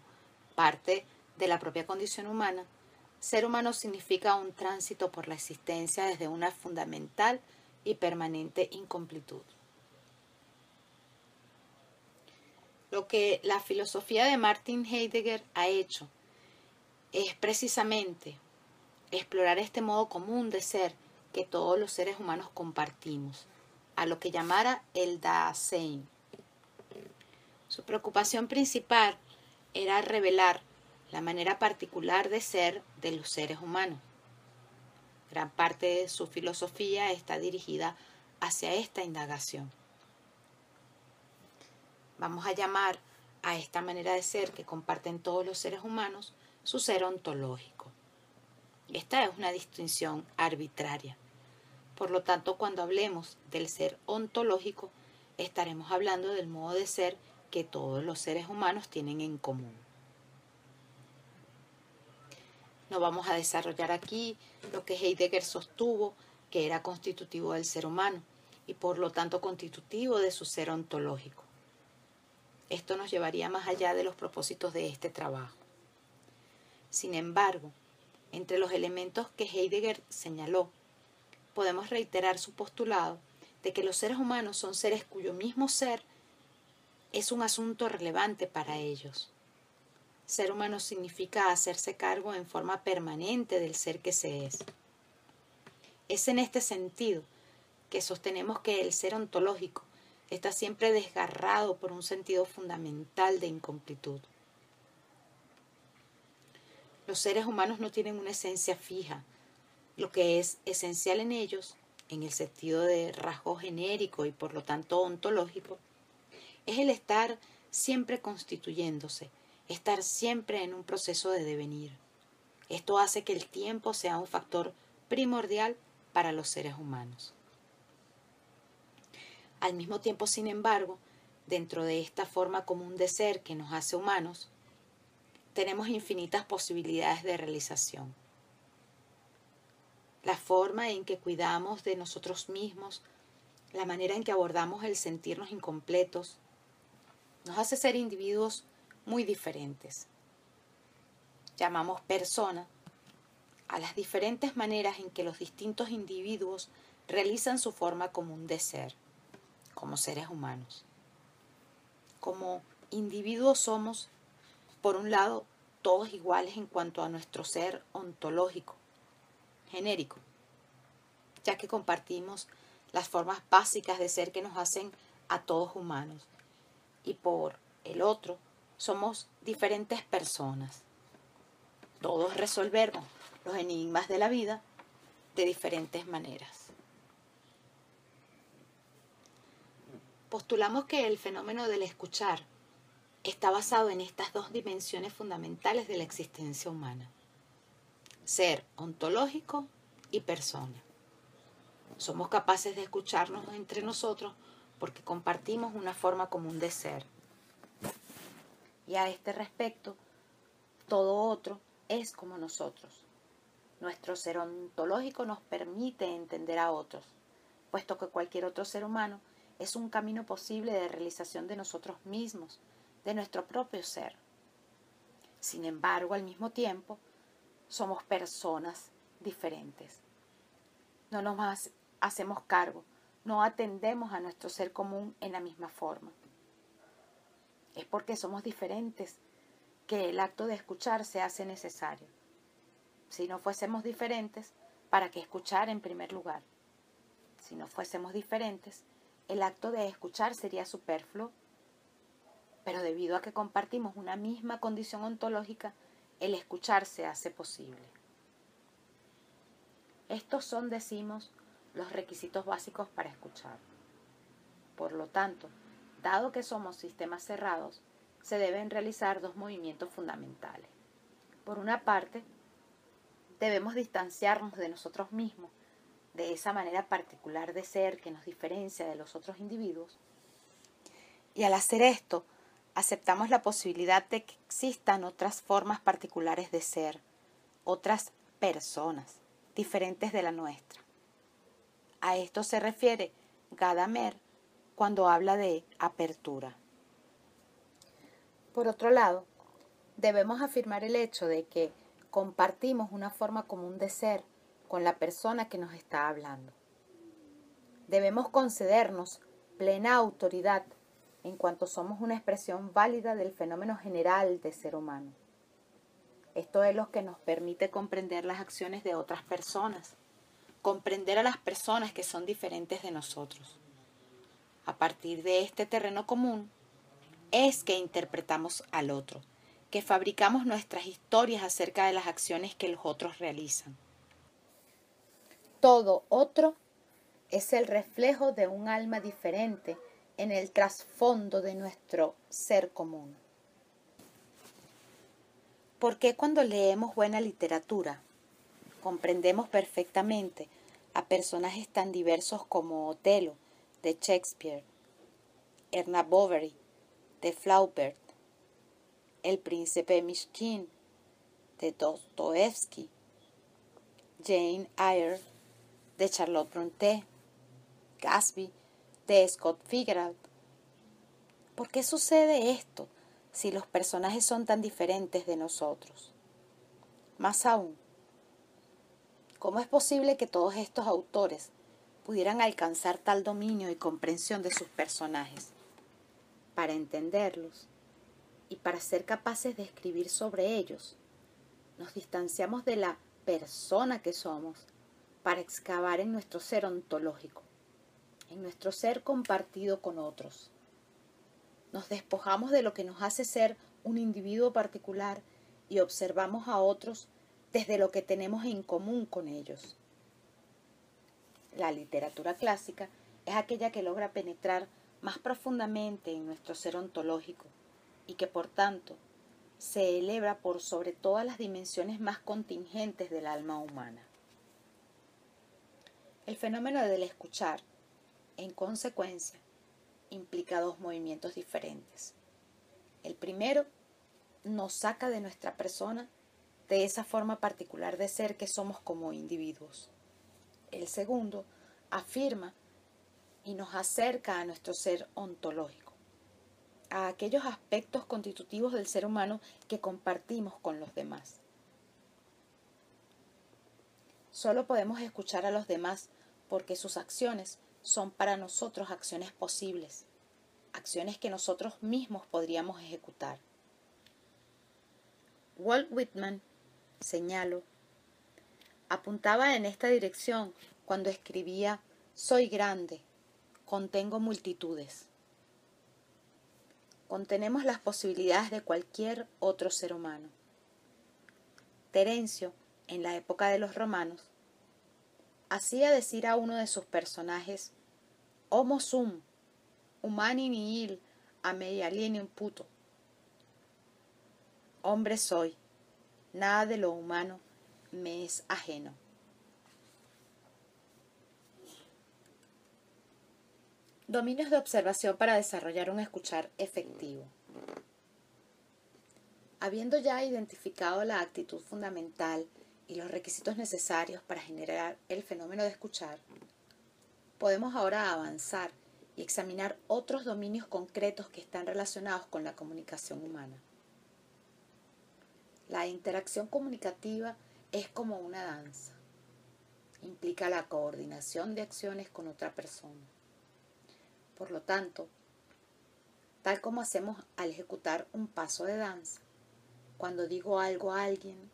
parte de la propia condición humana, ser humano significa un tránsito por la existencia desde una fundamental y permanente incompletud. Lo que la filosofía de Martin Heidegger ha hecho es precisamente explorar este modo común de ser que todos los seres humanos compartimos, a lo que llamara el Dasein. Su preocupación principal era revelar la manera particular de ser de los seres humanos. Gran parte de su filosofía está dirigida hacia esta indagación. Vamos a llamar a esta manera de ser que comparten todos los seres humanos su ser ontológico. Esta es una distinción arbitraria, Por lo tanto, cuando hablemos del ser ontológico, estaremos hablando del modo de ser que todos los seres humanos tienen en común. No vamos a desarrollar aquí lo que Heidegger sostuvo que era constitutivo del ser humano y por lo tanto constitutivo de su ser ontológico. Esto nos llevaría más allá de los propósitos de este trabajo. Sin embargo, entre los elementos que Heidegger señaló, podemos reiterar su postulado de que los seres humanos son seres cuyo mismo ser es un asunto relevante para ellos. Ser humano significa hacerse cargo en forma permanente del ser que se es. Es en este sentido que sostenemos que el ser ontológico está siempre desgarrado por un sentido fundamental de incompletud. Los seres humanos no tienen una esencia fija. Lo que es esencial en ellos, en el sentido de rasgo genérico y por lo tanto ontológico, es el estar siempre constituyéndose, estar siempre en un proceso de devenir. Esto hace que el tiempo sea un factor primordial para los seres humanos. Al mismo tiempo, sin embargo, dentro de esta forma común de ser que nos hace humanos, tenemos infinitas posibilidades de realización. La forma en que cuidamos de nosotros mismos, la manera en que abordamos el sentirnos incompletos, nos hace ser individuos muy diferentes. Llamamos persona a las diferentes maneras en que los distintos individuos realizan su forma común de ser como seres humanos. Como individuos somos, por un lado, todos iguales en cuanto a nuestro ser ontológico, genérico, ya que compartimos las formas básicas de ser que nos hacen a todos humanos. Y por el otro, somos diferentes personas. Todos resolvemos los enigmas de la vida de diferentes maneras. postulamos que el fenómeno del escuchar está basado en estas dos dimensiones fundamentales de la existencia humana. Ser ontológico y persona. Somos capaces de escucharnos entre nosotros porque compartimos una forma común de ser. Y a este respecto, todo otro es como nosotros. Nuestro ser ontológico nos permite entender a otros, puesto que cualquier otro ser humano es un camino posible de realización de nosotros mismos, de nuestro propio ser. Sin embargo, al mismo tiempo, somos personas diferentes. No nos hacemos cargo, no atendemos a nuestro ser común en la misma forma. Es porque somos diferentes que el acto de escuchar se hace necesario. Si no fuésemos diferentes, ¿para qué escuchar en primer lugar? Si no fuésemos diferentes, el acto de escuchar sería superfluo, pero debido a que compartimos una misma condición ontológica, el escuchar se hace posible. Estos son, decimos, los requisitos básicos para escuchar. Por lo tanto, dado que somos sistemas cerrados, se deben realizar dos movimientos fundamentales. Por una parte, debemos distanciarnos de nosotros mismos de esa manera particular de ser que nos diferencia de los otros individuos. Y al hacer esto, aceptamos la posibilidad de que existan otras formas particulares de ser, otras personas, diferentes de la nuestra. A esto se refiere Gadamer cuando habla de apertura. Por otro lado, debemos afirmar el hecho de que compartimos una forma común de ser con la persona que nos está hablando. Debemos concedernos plena autoridad en cuanto somos una expresión válida del fenómeno general de ser humano. Esto es lo que nos permite comprender las acciones de otras personas, comprender a las personas que son diferentes de nosotros. A partir de este terreno común es que interpretamos al otro, que fabricamos nuestras historias acerca de las acciones que los otros realizan. Todo otro es el reflejo de un alma diferente en el trasfondo de nuestro ser común. ¿Por qué cuando leemos buena literatura comprendemos perfectamente a personajes tan diversos como Otelo, de Shakespeare, Erna Bovary, de Flaubert, El príncipe Mishkin, de Dostoevsky, Jane Eyre, de Charlotte Brontë, Gatsby, de Scott Fitzgerald. ¿Por qué sucede esto si los personajes son tan diferentes de nosotros? Más aún, ¿cómo es posible que todos estos autores pudieran alcanzar tal dominio y comprensión de sus personajes? Para entenderlos y para ser capaces de escribir sobre ellos, nos distanciamos de la persona que somos para excavar en nuestro ser ontológico, en nuestro ser compartido con otros. Nos despojamos de lo que nos hace ser un individuo particular y observamos a otros desde lo que tenemos en común con ellos. La literatura clásica es aquella que logra penetrar más profundamente en nuestro ser ontológico y que por tanto se eleva por sobre todas las dimensiones más contingentes del alma humana. El fenómeno del escuchar, en consecuencia, implica dos movimientos diferentes. El primero nos saca de nuestra persona de esa forma particular de ser que somos como individuos. El segundo afirma y nos acerca a nuestro ser ontológico a aquellos aspectos constitutivos del ser humano que compartimos con los demás. Solo podemos escuchar a los demás porque sus acciones son para nosotros acciones posibles, acciones que nosotros mismos podríamos ejecutar. Walt Whitman, señalo, apuntaba en esta dirección cuando escribía Soy grande, contengo multitudes contenemos las posibilidades de cualquier otro ser humano. Terencio, en la época de los romanos, hacía decir a uno de sus personajes, Homo sum, humani nihil, a un puto. Hombre soy, nada de lo humano me es ajeno. Dominios de observación para desarrollar un escuchar efectivo. Habiendo ya identificado la actitud fundamental y los requisitos necesarios para generar el fenómeno de escuchar, podemos ahora avanzar y examinar otros dominios concretos que están relacionados con la comunicación humana. La interacción comunicativa es como una danza. Implica la coordinación de acciones con otra persona por lo tanto, tal como hacemos al ejecutar un paso de danza, cuando digo algo a alguien,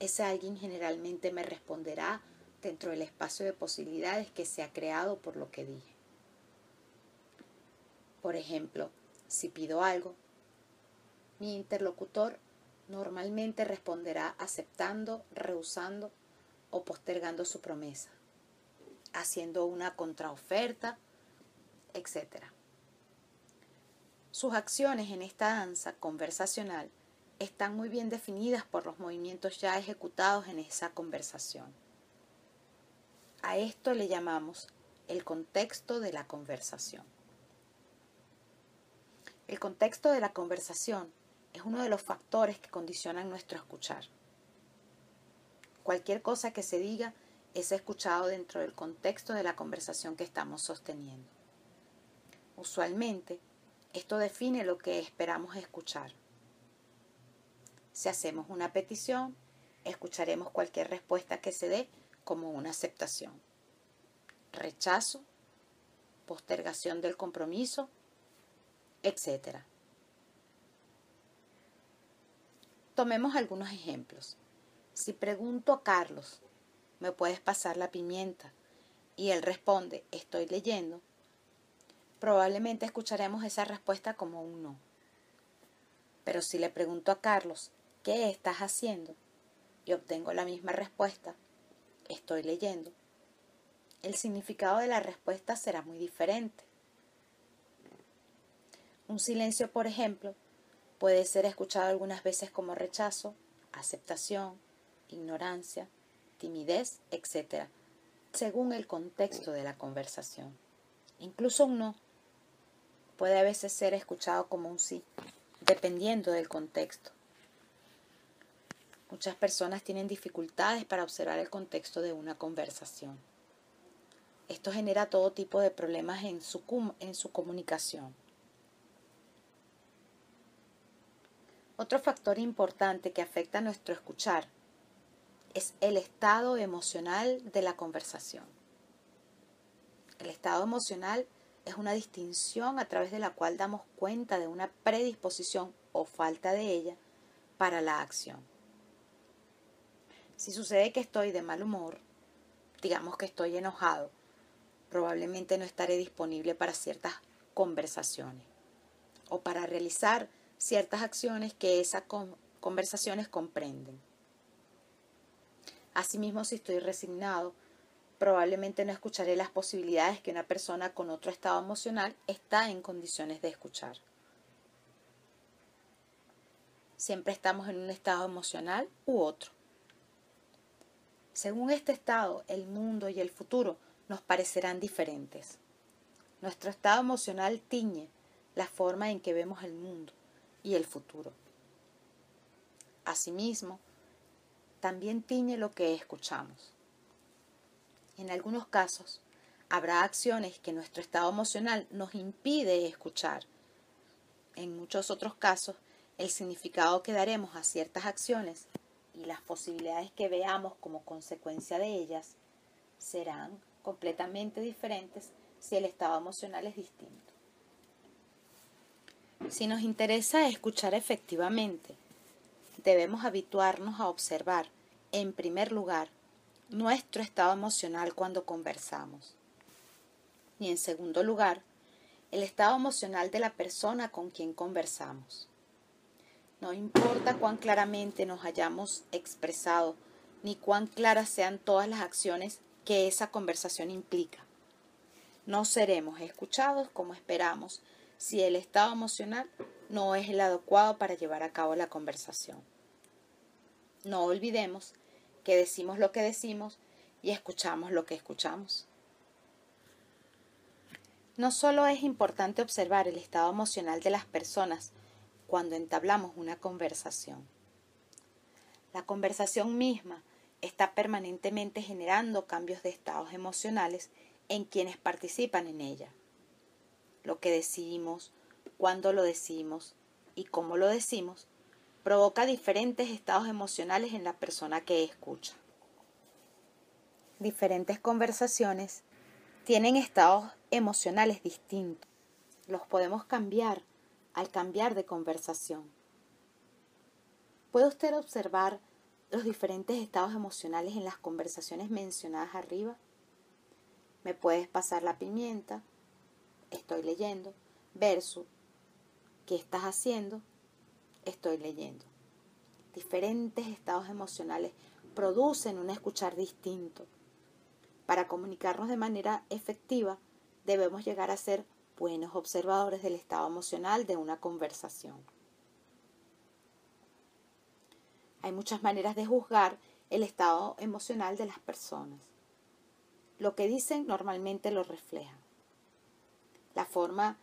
ese alguien generalmente me responderá dentro del espacio de posibilidades que se ha creado por lo que dije. Por ejemplo, si pido algo, mi interlocutor normalmente responderá aceptando, rehusando o postergando su promesa, haciendo una contraoferta etc. Sus acciones en esta danza conversacional están muy bien definidas por los movimientos ya ejecutados en esa conversación. A esto le llamamos el contexto de la conversación. El contexto de la conversación es uno de los factores que condicionan nuestro escuchar. Cualquier cosa que se diga es escuchado dentro del contexto de la conversación que estamos sosteniendo. Usualmente, esto define lo que esperamos escuchar. Si hacemos una petición, escucharemos cualquier respuesta que se dé como una aceptación. Rechazo, postergación del compromiso, etc. Tomemos algunos ejemplos. Si pregunto a Carlos, ¿me puedes pasar la pimienta? Y él responde, estoy leyendo, probablemente escucharemos esa respuesta como un no. Pero si le pregunto a Carlos, ¿qué estás haciendo? y obtengo la misma respuesta, estoy leyendo, el significado de la respuesta será muy diferente. Un silencio, por ejemplo, puede ser escuchado algunas veces como rechazo, aceptación, ignorancia, timidez, etc., según el contexto de la conversación. Incluso un no puede a veces ser escuchado como un sí, dependiendo del contexto. Muchas personas tienen dificultades para observar el contexto de una conversación. Esto genera todo tipo de problemas en su, en su comunicación. Otro factor importante que afecta a nuestro escuchar es el estado emocional de la conversación. El estado emocional es una distinción a través de la cual damos cuenta de una predisposición o falta de ella para la acción. Si sucede que estoy de mal humor, digamos que estoy enojado, probablemente no estaré disponible para ciertas conversaciones o para realizar ciertas acciones que esas conversaciones comprenden. Asimismo, si estoy resignado, probablemente no escucharé las posibilidades que una persona con otro estado emocional está en condiciones de escuchar. Siempre estamos en un estado emocional u otro. Según este estado, el mundo y el futuro nos parecerán diferentes. Nuestro estado emocional tiñe la forma en que vemos el mundo y el futuro. Asimismo, también tiñe lo que escuchamos. En algunos casos, habrá acciones que nuestro estado emocional nos impide escuchar. En muchos otros casos, el significado que daremos a ciertas acciones y las posibilidades que veamos como consecuencia de ellas serán completamente diferentes si el estado emocional es distinto. Si nos interesa escuchar efectivamente, debemos habituarnos a observar, en primer lugar, nuestro estado emocional cuando conversamos. Y en segundo lugar, el estado emocional de la persona con quien conversamos. No importa cuán claramente nos hayamos expresado, ni cuán claras sean todas las acciones que esa conversación implica. No seremos escuchados como esperamos si el estado emocional no es el adecuado para llevar a cabo la conversación. No olvidemos que decimos lo que decimos y escuchamos lo que escuchamos. No solo es importante observar el estado emocional de las personas cuando entablamos una conversación. La conversación misma está permanentemente generando cambios de estados emocionales en quienes participan en ella lo que decimos, cuándo lo decimos y cómo lo decimos, provoca diferentes estados emocionales en la persona que escucha. Diferentes conversaciones tienen estados emocionales distintos. Los podemos cambiar al cambiar de conversación. ¿Puede usted observar los diferentes estados emocionales en las conversaciones mencionadas arriba? Me puedes pasar la pimienta, estoy leyendo, versus ¿qué estás haciendo? Estoy leyendo. Diferentes estados emocionales producen un escuchar distinto. Para comunicarnos de manera efectiva, debemos llegar a ser buenos observadores del estado emocional de una conversación. Hay muchas maneras de juzgar el estado emocional de las personas. Lo que dicen normalmente lo reflejan la forma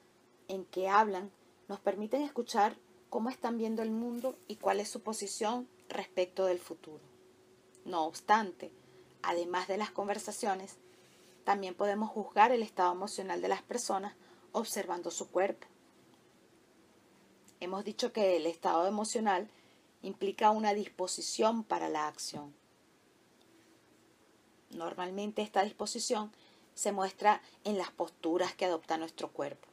en que hablan, nos permiten escuchar cómo están viendo el mundo y cuál es su posición respecto del futuro. No obstante, además de las conversaciones, también podemos juzgar el estado emocional de las personas observando su cuerpo. Hemos dicho que el estado emocional implica una disposición para la acción. Normalmente esta disposición se muestra en las posturas que adopta nuestro cuerpo.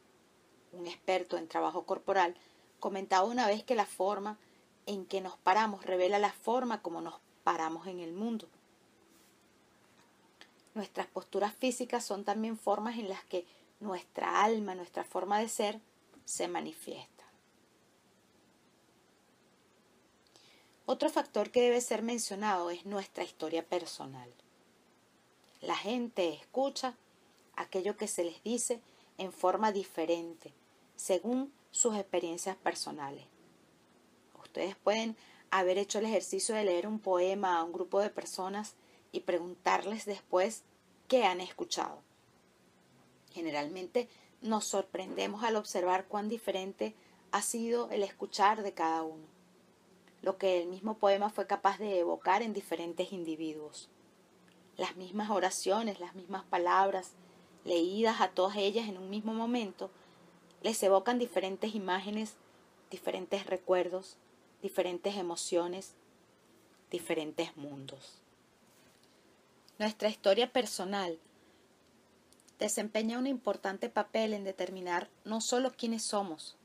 Un experto en trabajo corporal comentaba una vez que la forma en que nos paramos revela la forma como nos paramos en el mundo. Nuestras posturas físicas son también formas en las que nuestra alma, nuestra forma de ser, se manifiesta. Otro factor que debe ser mencionado es nuestra historia personal. La gente escucha aquello que se les dice en forma diferente, según sus experiencias personales. Ustedes pueden haber hecho el ejercicio de leer un poema a un grupo de personas y preguntarles después qué han escuchado. Generalmente nos sorprendemos al observar cuán diferente ha sido el escuchar de cada uno, lo que el mismo poema fue capaz de evocar en diferentes individuos. Las mismas oraciones, las mismas palabras, leídas a todas ellas en un mismo momento, les evocan diferentes imágenes, diferentes recuerdos, diferentes emociones, diferentes mundos. Nuestra historia personal desempeña un importante papel en determinar no solo quiénes somos,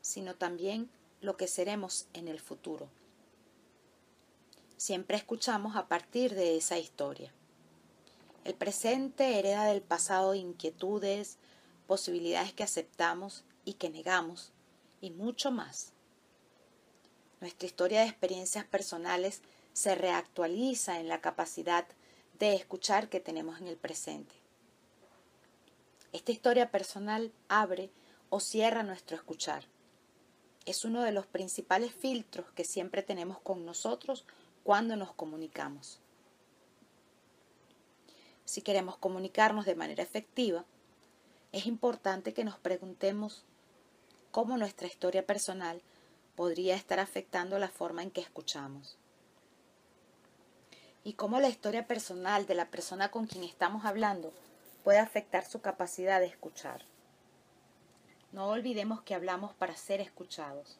sino también lo que seremos en el futuro. Siempre escuchamos a partir de esa historia. El presente hereda del pasado inquietudes, posibilidades que aceptamos y que negamos, y mucho más. Nuestra historia de experiencias personales se reactualiza en la capacidad de escuchar que tenemos en el presente. Esta historia personal abre o cierra nuestro escuchar. Es uno de los principales filtros que siempre tenemos con nosotros cuando nos comunicamos. Si queremos comunicarnos de manera efectiva, es importante que nos preguntemos cómo nuestra historia personal podría estar afectando la forma en que escuchamos. Y cómo la historia personal de la persona con quien estamos hablando puede afectar su capacidad de escuchar. No olvidemos que hablamos para ser escuchados.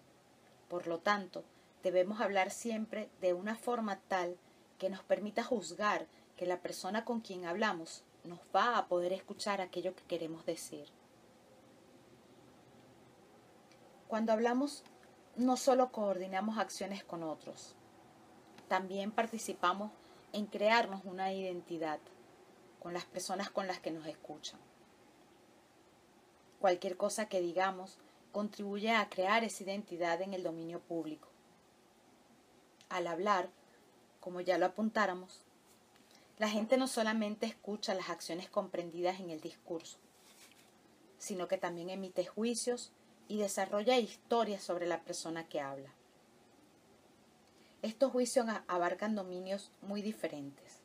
Por lo tanto, debemos hablar siempre de una forma tal que nos permita juzgar que la persona con quien hablamos nos va a poder escuchar aquello que queremos decir. Cuando hablamos, no solo coordinamos acciones con otros, también participamos en crearnos una identidad con las personas con las que nos escuchan. Cualquier cosa que digamos contribuye a crear esa identidad en el dominio público. Al hablar, como ya lo apuntáramos, la gente no solamente escucha las acciones comprendidas en el discurso, sino que también emite juicios y desarrolla historias sobre la persona que habla. Estos juicios abarcan dominios muy diferentes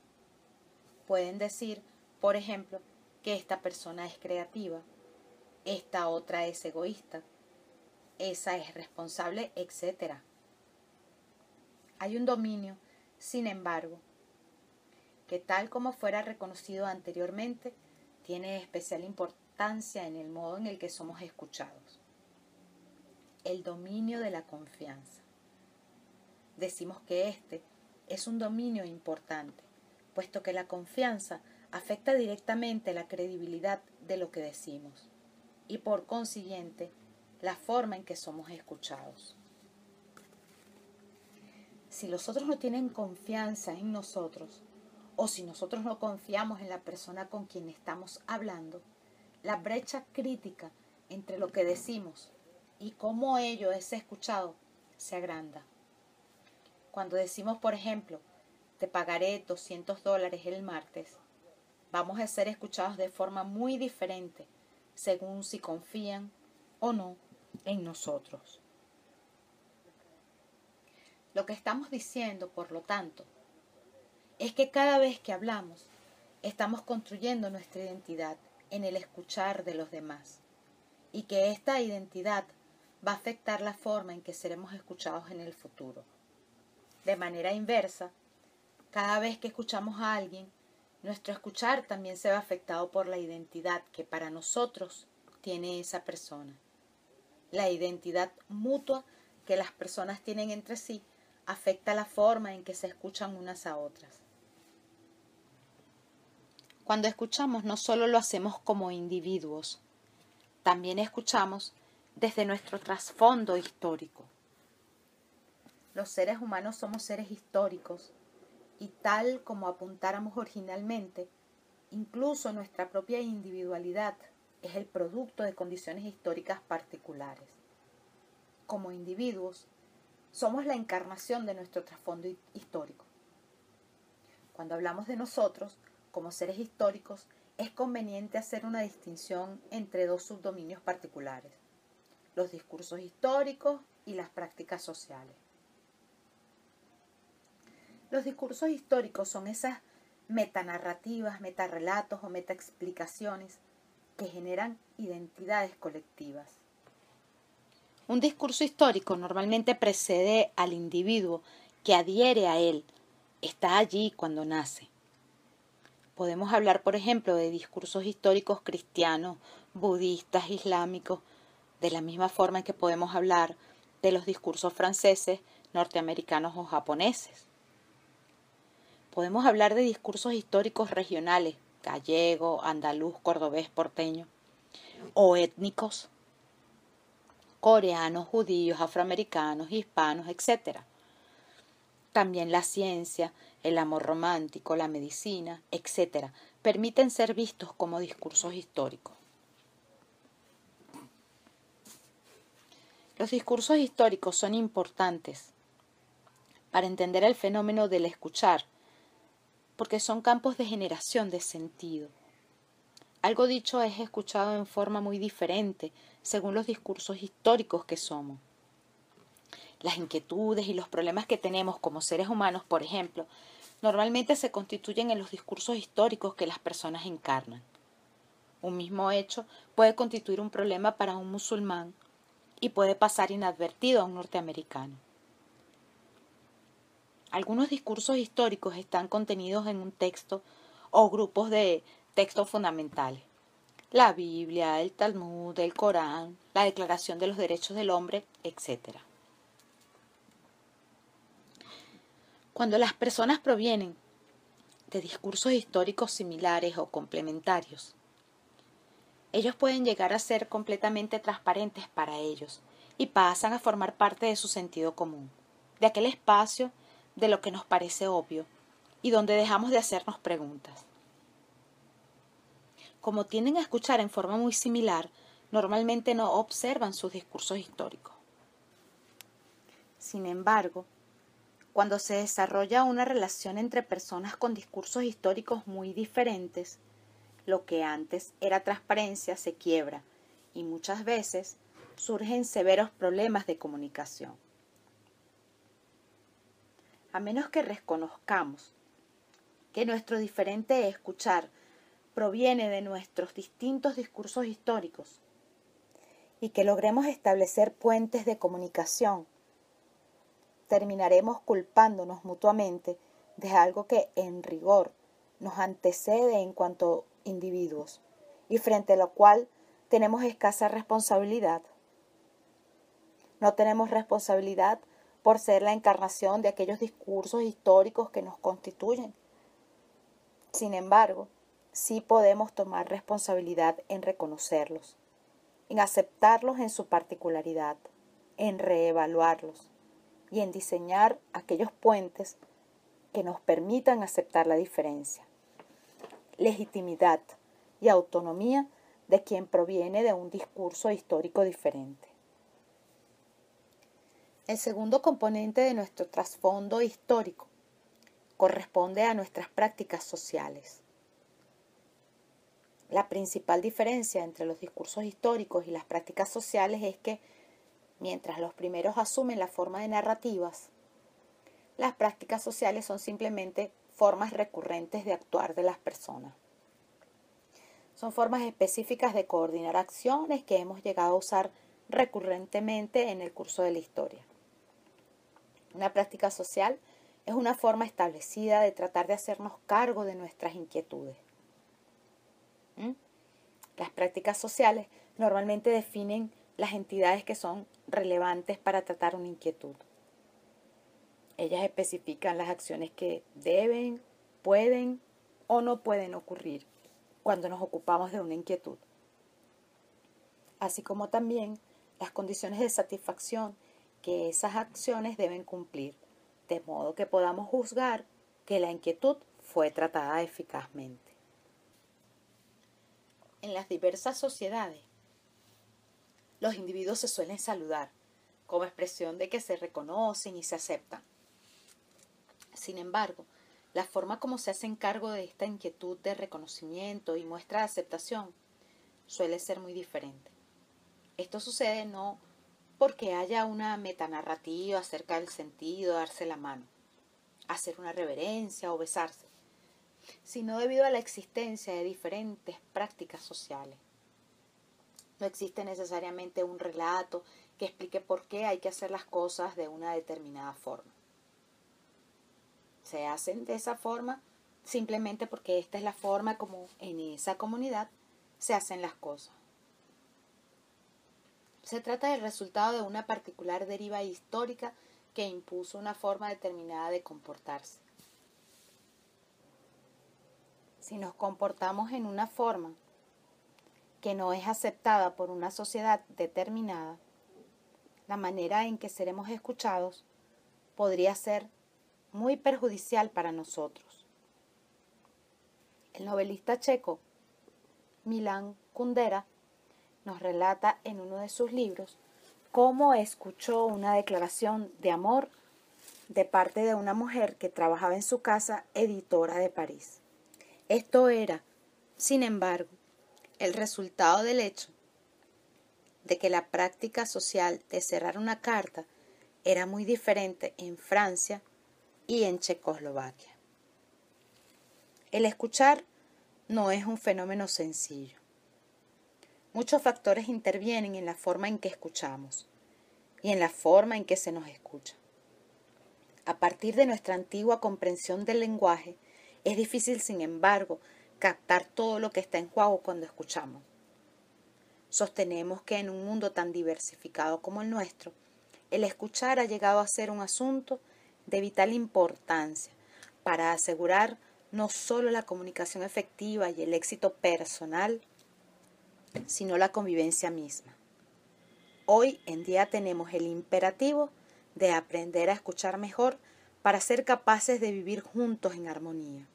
pueden decir, por ejemplo, que esta persona es creativa, esta otra es egoísta, esa es responsable, etc. Hay un dominio, sin embargo, que tal como fuera reconocido anteriormente, tiene especial importancia en el modo en el que somos escuchados. El dominio de la confianza. Decimos que este es un dominio importante puesto que la confianza afecta directamente la credibilidad de lo que decimos y por consiguiente la forma en que somos escuchados. Si los otros no tienen confianza en nosotros o si nosotros no confiamos en la persona con quien estamos hablando, la brecha crítica entre lo que decimos y cómo ello es escuchado se agranda. Cuando decimos, por ejemplo, pagaré 200 dólares el martes, vamos a ser escuchados de forma muy diferente según si confían o no en nosotros. Lo que estamos diciendo, por lo tanto, es que cada vez que hablamos, estamos construyendo nuestra identidad en el escuchar de los demás y que esta identidad va a afectar la forma en que seremos escuchados en el futuro. De manera inversa, cada vez que escuchamos a alguien, nuestro escuchar también se ve afectado por la identidad que para nosotros tiene esa persona. La identidad mutua que las personas tienen entre sí afecta la forma en que se escuchan unas a otras. Cuando escuchamos no solo lo hacemos como individuos, también escuchamos desde nuestro trasfondo histórico. Los seres humanos somos seres históricos y tal como apuntáramos originalmente, incluso nuestra propia individualidad es el producto de condiciones históricas particulares. Como individuos, somos la encarnación de nuestro trasfondo histórico. Cuando hablamos de nosotros, como seres históricos, es conveniente hacer una distinción entre dos subdominios particulares, los discursos históricos y las prácticas sociales. Los discursos históricos son esas metanarrativas, metarrelatos o metaexplicaciones que generan identidades colectivas. Un discurso histórico normalmente precede al individuo que adhiere a él, está allí cuando nace. Podemos hablar, por ejemplo, de discursos históricos cristianos, budistas, islámicos, de la misma forma en que podemos hablar de los discursos franceses, norteamericanos o japoneses. Podemos hablar de discursos históricos regionales, gallego, andaluz, cordobés, porteño, o étnicos, coreanos, judíos, afroamericanos, hispanos, etc. También la ciencia, el amor romántico, la medicina, etc., permiten ser vistos como discursos históricos. Los discursos históricos son importantes para entender el fenómeno del escuchar, porque son campos de generación de sentido. Algo dicho es escuchado en forma muy diferente según los discursos históricos que somos. Las inquietudes y los problemas que tenemos como seres humanos, por ejemplo, normalmente se constituyen en los discursos históricos que las personas encarnan. Un mismo hecho puede constituir un problema para un musulmán y puede pasar inadvertido a un norteamericano. Algunos discursos históricos están contenidos en un texto o grupos de textos fundamentales. La Biblia, el Talmud, el Corán, la Declaración de los Derechos del Hombre, etc. Cuando las personas provienen de discursos históricos similares o complementarios, ellos pueden llegar a ser completamente transparentes para ellos y pasan a formar parte de su sentido común, de aquel espacio de lo que nos parece obvio y donde dejamos de hacernos preguntas. Como tienden a escuchar en forma muy similar, normalmente no observan sus discursos históricos. Sin embargo, cuando se desarrolla una relación entre personas con discursos históricos muy diferentes, lo que antes era transparencia se quiebra y muchas veces surgen severos problemas de comunicación a menos que reconozcamos que nuestro diferente escuchar proviene de nuestros distintos discursos históricos y que logremos establecer puentes de comunicación, terminaremos culpándonos mutuamente de algo que en rigor nos antecede en cuanto individuos y frente a lo cual tenemos escasa responsabilidad. No tenemos responsabilidad por ser la encarnación de aquellos discursos históricos que nos constituyen. Sin embargo, sí podemos tomar responsabilidad en reconocerlos, en aceptarlos en su particularidad, en reevaluarlos y en diseñar aquellos puentes que nos permitan aceptar la diferencia. Legitimidad y autonomía de quien proviene de un discurso histórico diferente. El segundo componente de nuestro trasfondo histórico corresponde a nuestras prácticas sociales. La principal diferencia entre los discursos históricos y las prácticas sociales es que, mientras los primeros asumen la forma de narrativas, las prácticas sociales son simplemente formas recurrentes de actuar de las personas. Son formas específicas de coordinar acciones que hemos llegado a usar recurrentemente en el curso de la historia. Una práctica social es una forma establecida de tratar de hacernos cargo de nuestras inquietudes. ¿Mm? Las prácticas sociales normalmente definen las entidades que son relevantes para tratar una inquietud. Ellas especifican las acciones que deben, pueden o no pueden ocurrir cuando nos ocupamos de una inquietud, así como también las condiciones de satisfacción que esas acciones deben cumplir, de modo que podamos juzgar que la inquietud fue tratada eficazmente. En las diversas sociedades, los individuos se suelen saludar como expresión de que se reconocen y se aceptan. Sin embargo, la forma como se hacen cargo de esta inquietud de reconocimiento y muestra de aceptación suele ser muy diferente. Esto sucede no porque haya una metanarrativa acerca del sentido darse la mano, hacer una reverencia o besarse, sino debido a la existencia de diferentes prácticas sociales. No existe necesariamente un relato que explique por qué hay que hacer las cosas de una determinada forma. Se hacen de esa forma simplemente porque esta es la forma como en esa comunidad se hacen las cosas. Se trata del resultado de una particular deriva histórica que impuso una forma determinada de comportarse. Si nos comportamos en una forma que no es aceptada por una sociedad determinada, la manera en que seremos escuchados podría ser muy perjudicial para nosotros. El novelista checo Milan Kundera nos relata en uno de sus libros cómo escuchó una declaración de amor de parte de una mujer que trabajaba en su casa editora de París. Esto era, sin embargo, el resultado del hecho de que la práctica social de cerrar una carta era muy diferente en Francia y en Checoslovaquia. El escuchar no es un fenómeno sencillo. Muchos factores intervienen en la forma en que escuchamos y en la forma en que se nos escucha. A partir de nuestra antigua comprensión del lenguaje, es difícil, sin embargo, captar todo lo que está en juego cuando escuchamos. Sostenemos que en un mundo tan diversificado como el nuestro, el escuchar ha llegado a ser un asunto de vital importancia para asegurar no solo la comunicación efectiva y el éxito personal, sino la convivencia misma. Hoy en día tenemos el imperativo de aprender a escuchar mejor para ser capaces de vivir juntos en armonía.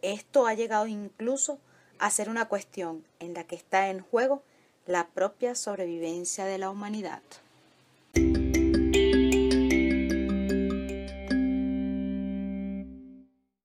Esto ha llegado incluso a ser una cuestión en la que está en juego la propia sobrevivencia de la humanidad.